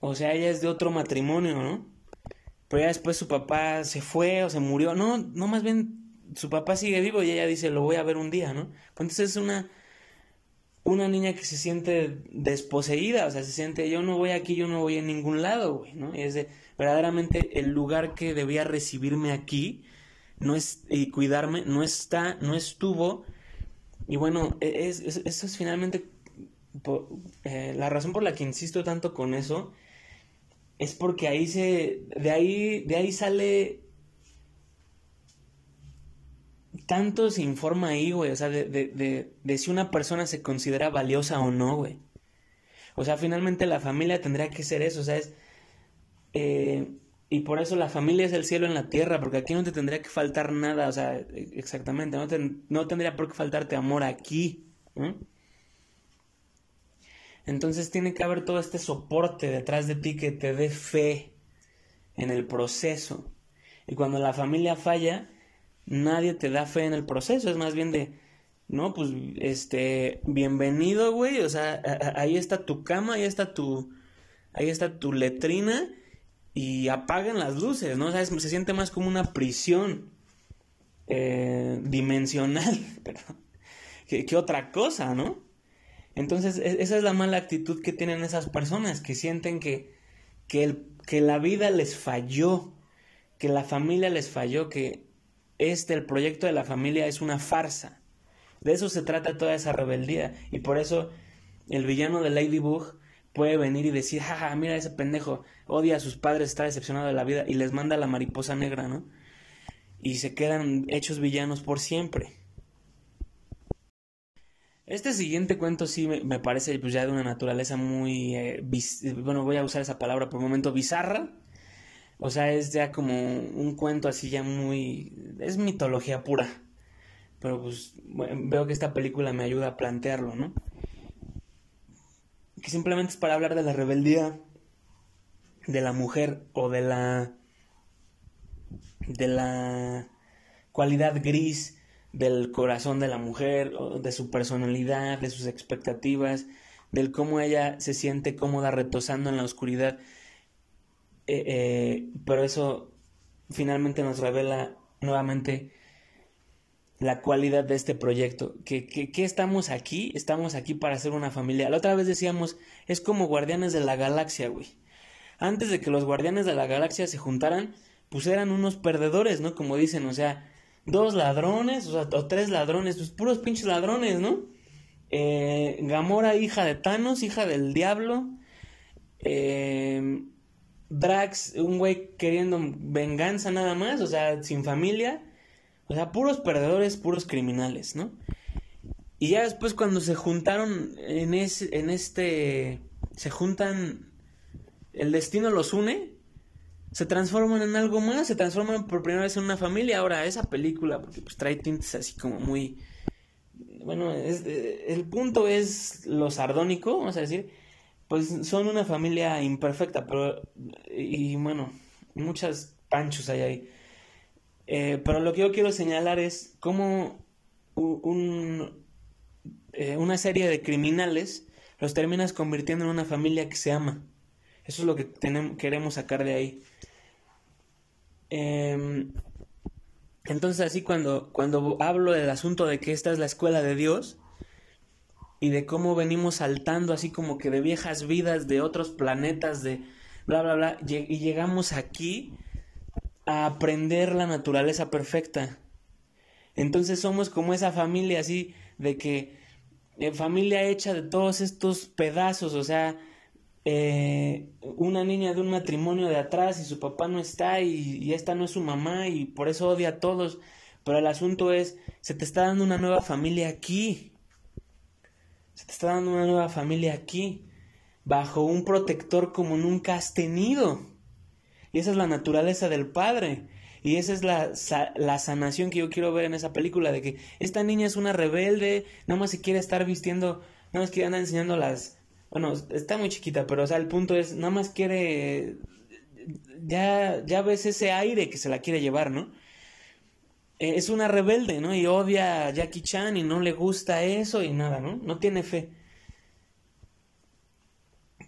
O sea, ella es de otro matrimonio, ¿no? pero ya después su papá se fue o se murió. No, no, más bien su papá sigue vivo y ella dice, lo voy a ver un día, ¿no? Entonces es una, una niña que se siente desposeída, o sea, se siente, yo no voy aquí, yo no voy en ningún lado, güey, ¿no? Y es de, verdaderamente el lugar que debía recibirme aquí no es, y cuidarme, no está, no estuvo. Y bueno, e, es, eso es finalmente eh, la razón por la que insisto tanto con eso es porque ahí se, de ahí, de ahí sale, tanto se informa ahí, güey, o sea, de, de, de, si una persona se considera valiosa o no, güey. O sea, finalmente la familia tendría que ser eso, o sea, es... Eh, y por eso la familia es el cielo en la tierra, porque aquí no te tendría que faltar nada, o sea, exactamente, no, no tendría por qué faltarte amor aquí. Entonces tiene que haber todo este soporte detrás de ti que te dé fe en el proceso. Y cuando la familia falla, nadie te da fe en el proceso, es más bien de, no, pues, este, bienvenido, güey, o sea, ahí está tu cama, ahí está tu, ahí está tu letrina y apagan las luces, ¿no? O sea, se siente más como una prisión eh, dimensional, que, que otra cosa, ¿no? Entonces, e, esa es la mala actitud que tienen esas personas, que sienten que, que, el, que la vida les falló, que la familia les falló, que este, el proyecto de la familia es una farsa. De eso se trata toda esa rebeldía. Y por eso el villano de Ladybug puede venir y decir, jaja, mira ese pendejo, odia a sus padres, está decepcionado de la vida y les manda la mariposa negra, ¿no? Y se quedan hechos villanos por siempre. Este siguiente cuento sí me, parece pues ya de una naturaleza muy, eh, bueno, voy a usar esa palabra por un momento, bizarra. O sea, es ya como un cuento así ya muy, es mitología pura. Pero pues veo que esta película me ayuda a plantearlo, ¿no? Que simplemente es para hablar de la rebeldía de la mujer o de la de la cualidad gris del corazón de la mujer, de su personalidad, de sus expectativas, del cómo ella se siente cómoda retosando en la oscuridad. Eh, eh, pero eso finalmente nos revela nuevamente la cualidad de este proyecto. Que, que, estamos aquí, estamos aquí para hacer una familia. La otra vez decíamos, es como guardianes de la galaxia, güey. Antes de que los guardianes de la galaxia se juntaran, pues eran unos perdedores, ¿no? Como dicen, o sea, dos ladrones, o tres ladrones, pues puros pinches ladrones, ¿no? Eh, Gamora, hija de Thanos, hija del diablo. Eh, Drax, un güey queriendo venganza nada más, o sea, sin familia. O sea, puros perdedores, puros criminales, ¿no? Y ya después cuando se juntaron en, en este... Se juntan... El destino los une. Se transforman en algo más. Se transforman por primera vez en una familia. Ahora, esa película, porque pues trae tintes así como muy... Bueno, el punto es lo sardónico, vamos a decir. Pues son una familia imperfecta, pero... Y bueno, muchas panchos hay ahí. Eh, pero lo que yo quiero señalar es cómo eh, una serie de criminales los terminas convirtiendo en una familia que se ama. Eso es lo que queremos sacar de ahí. Em, entonces así cuando, cuando hablo del asunto de que esta es la escuela de Dios y de cómo venimos saltando así como que de viejas vidas, de otros planetas, de bla, bla, bla, y llegamos aquí a aprender la naturaleza perfecta. Entonces somos como esa familia así de que eh, familia hecha de todos estos pedazos, o sea, eh, una niña de un matrimonio de atrás y su papá no está y, y, esta no es su mamá y por eso odia a todos. Pero el asunto es, se te está dando una nueva familia aquí. Se te está dando una nueva familia aquí, bajo un protector como nunca has tenido. Y esa es la naturaleza del Padre. Y esa es la, la, sanación que yo quiero ver en esa película, de que esta niña es una rebelde, nada más se quiere estar vistiendo, nada más quiere andar enseñando las... Bueno, está muy chiquita, pero o sea, el punto es, nada más quiere... Ya, ya ves ese aire que se la quiere llevar, ¿no? E, es una rebelde, ¿no? Y odia a Jackie Chan y no le gusta eso y nada, ¿no? No tiene fe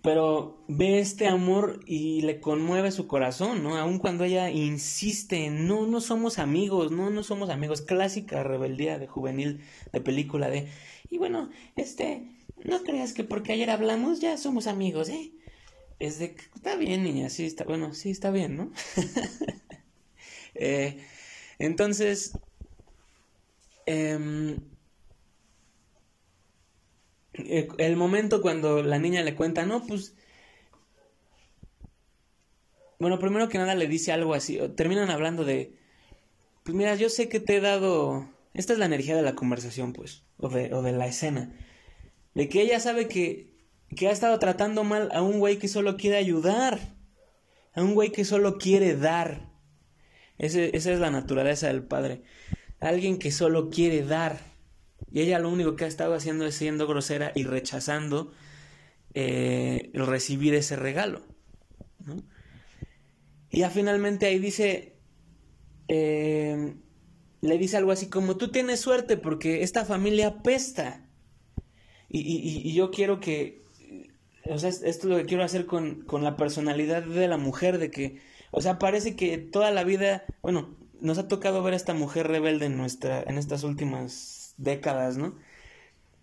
pero ve este amor y le conmueve su corazón, ¿no? Aun cuando ella insiste, no, no somos amigos, no, no somos amigos, clásica rebeldía de juvenil de película de, y bueno, este, no creas que porque ayer hablamos ya somos amigos, ¿eh? Es de, está bien, niña, sí, está, bueno, sí, está bien, ¿no? eh, entonces, eh, eh, el momento cuando la niña le cuenta, no, pues... Bueno, primero que nada le dice algo así, terminan hablando de, pues mira, yo sé que te he dado, esta es la energía de la conversación, pues, o de, o de la escena, de que ella sabe que, que ha estado tratando mal a un güey que solo quiere ayudar, a un güey que solo quiere dar. Esa es la naturaleza del padre, alguien que solo quiere dar. Y ella lo único que ha estado haciendo es siendo grosera y rechazando eh, recibir ese regalo. Y ya finalmente ahí dice, eh, le dice algo así como, tú tienes suerte porque esta familia pesta. Y, yo quiero que, o sea, esto es lo que quiero hacer con, con la personalidad de la mujer, de que, o sea, parece que toda la vida, bueno, nos ha tocado ver a esta mujer rebelde en nuestra, en estas últimas décadas, ¿no?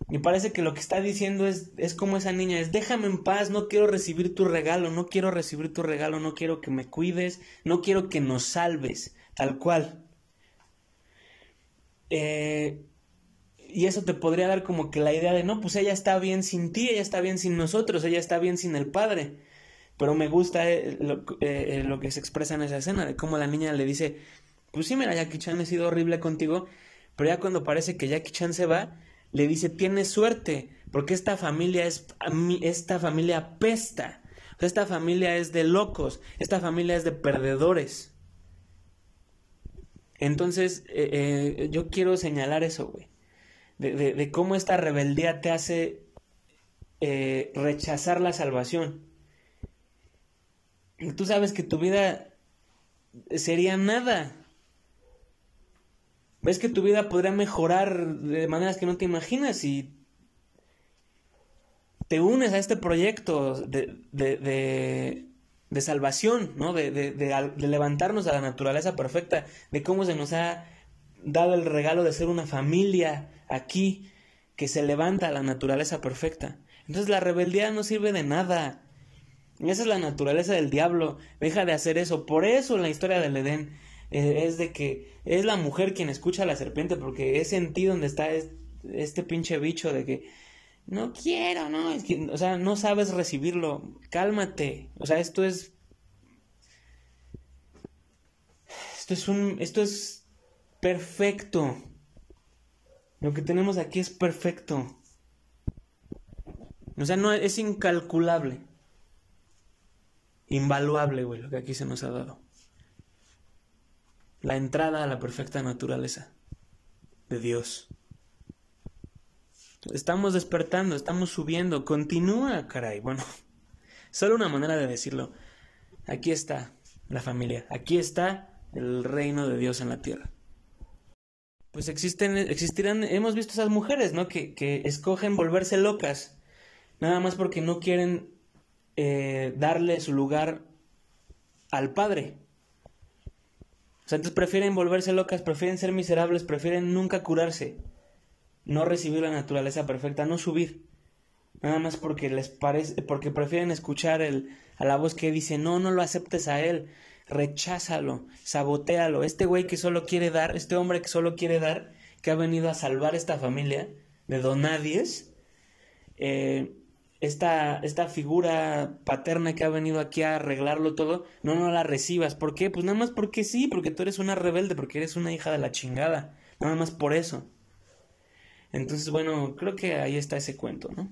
Me parece que lo que está diciendo es, es como esa niña, es déjame en paz, no quiero recibir tu regalo, no quiero recibir tu regalo, no quiero que me cuides, no quiero que nos salves, tal cual. Eh, y eso te podría dar como que la idea de, no, pues ella está bien sin ti, ella está bien sin nosotros, ella está bien sin el padre. Pero me gusta eh, lo, eh, lo, que se expresa en esa escena, de cómo la niña le dice, pues sí, mira, Jackie Chan, he sido horrible contigo, pero ya cuando parece que Jackie Chan se va, le dice, tienes suerte, porque esta familia es, esta familia pesta, esta familia es de locos, esta familia es de perdedores. Entonces, eh, eh, yo quiero señalar eso, güey, de, cómo esta rebeldía te hace eh, rechazar la salvación. Tú sabes que tu vida sería nada ves que tu vida podría mejorar de maneras que no te imaginas y te unes a este proyecto de, de, de, salvación, ¿no? De, de, levantarnos a la naturaleza perfecta, de cómo se nos ha dado el regalo de ser una familia aquí que se levanta a la naturaleza perfecta. Entonces la rebeldía no sirve de nada. Esa es la naturaleza del diablo. Deja de hacer eso. Por eso la historia del Edén eh, es de que es la mujer quien escucha a la serpiente, porque es en ti donde está este pinche bicho de que no quiero, no, es o sea, no sabes recibirlo. Cálmate. O sea, esto es. Esto es un. Esto es perfecto. Lo que tenemos aquí es perfecto. O sea, no es incalculable. Invaluable, güey, lo que aquí se nos ha dado. La entrada a la perfecta naturaleza de Dios. Estamos despertando, estamos subiendo. Continúa, caray. Bueno, solo una manera de decirlo. Aquí está la familia. Aquí está el reino de Dios en la tierra. Pues existen, existirán, hemos visto esas mujeres, ¿no? Que, que escogen volverse locas. Nada más porque no quieren eh, darle su lugar al Padre. O sea, entonces prefieren volverse locas, prefieren ser miserables, prefieren nunca curarse, no recibir la naturaleza perfecta, no subir. Nada más porque les parece, porque prefieren escuchar el, a la voz que dice, no, no lo aceptes a él, recházalo, sabotealo. Este güey que solo quiere dar, este hombre que solo quiere dar, que ha venido a salvar esta familia de donadies, eh, esta, esta figura paterna que ha venido aquí a arreglarlo todo, no, no la recibas. ¿Por qué? Pues nada más porque sí, porque tú eres una rebelde, porque eres una hija de la chingada. Nada más por eso. Entonces, bueno, creo que ahí está ese cuento, ¿no?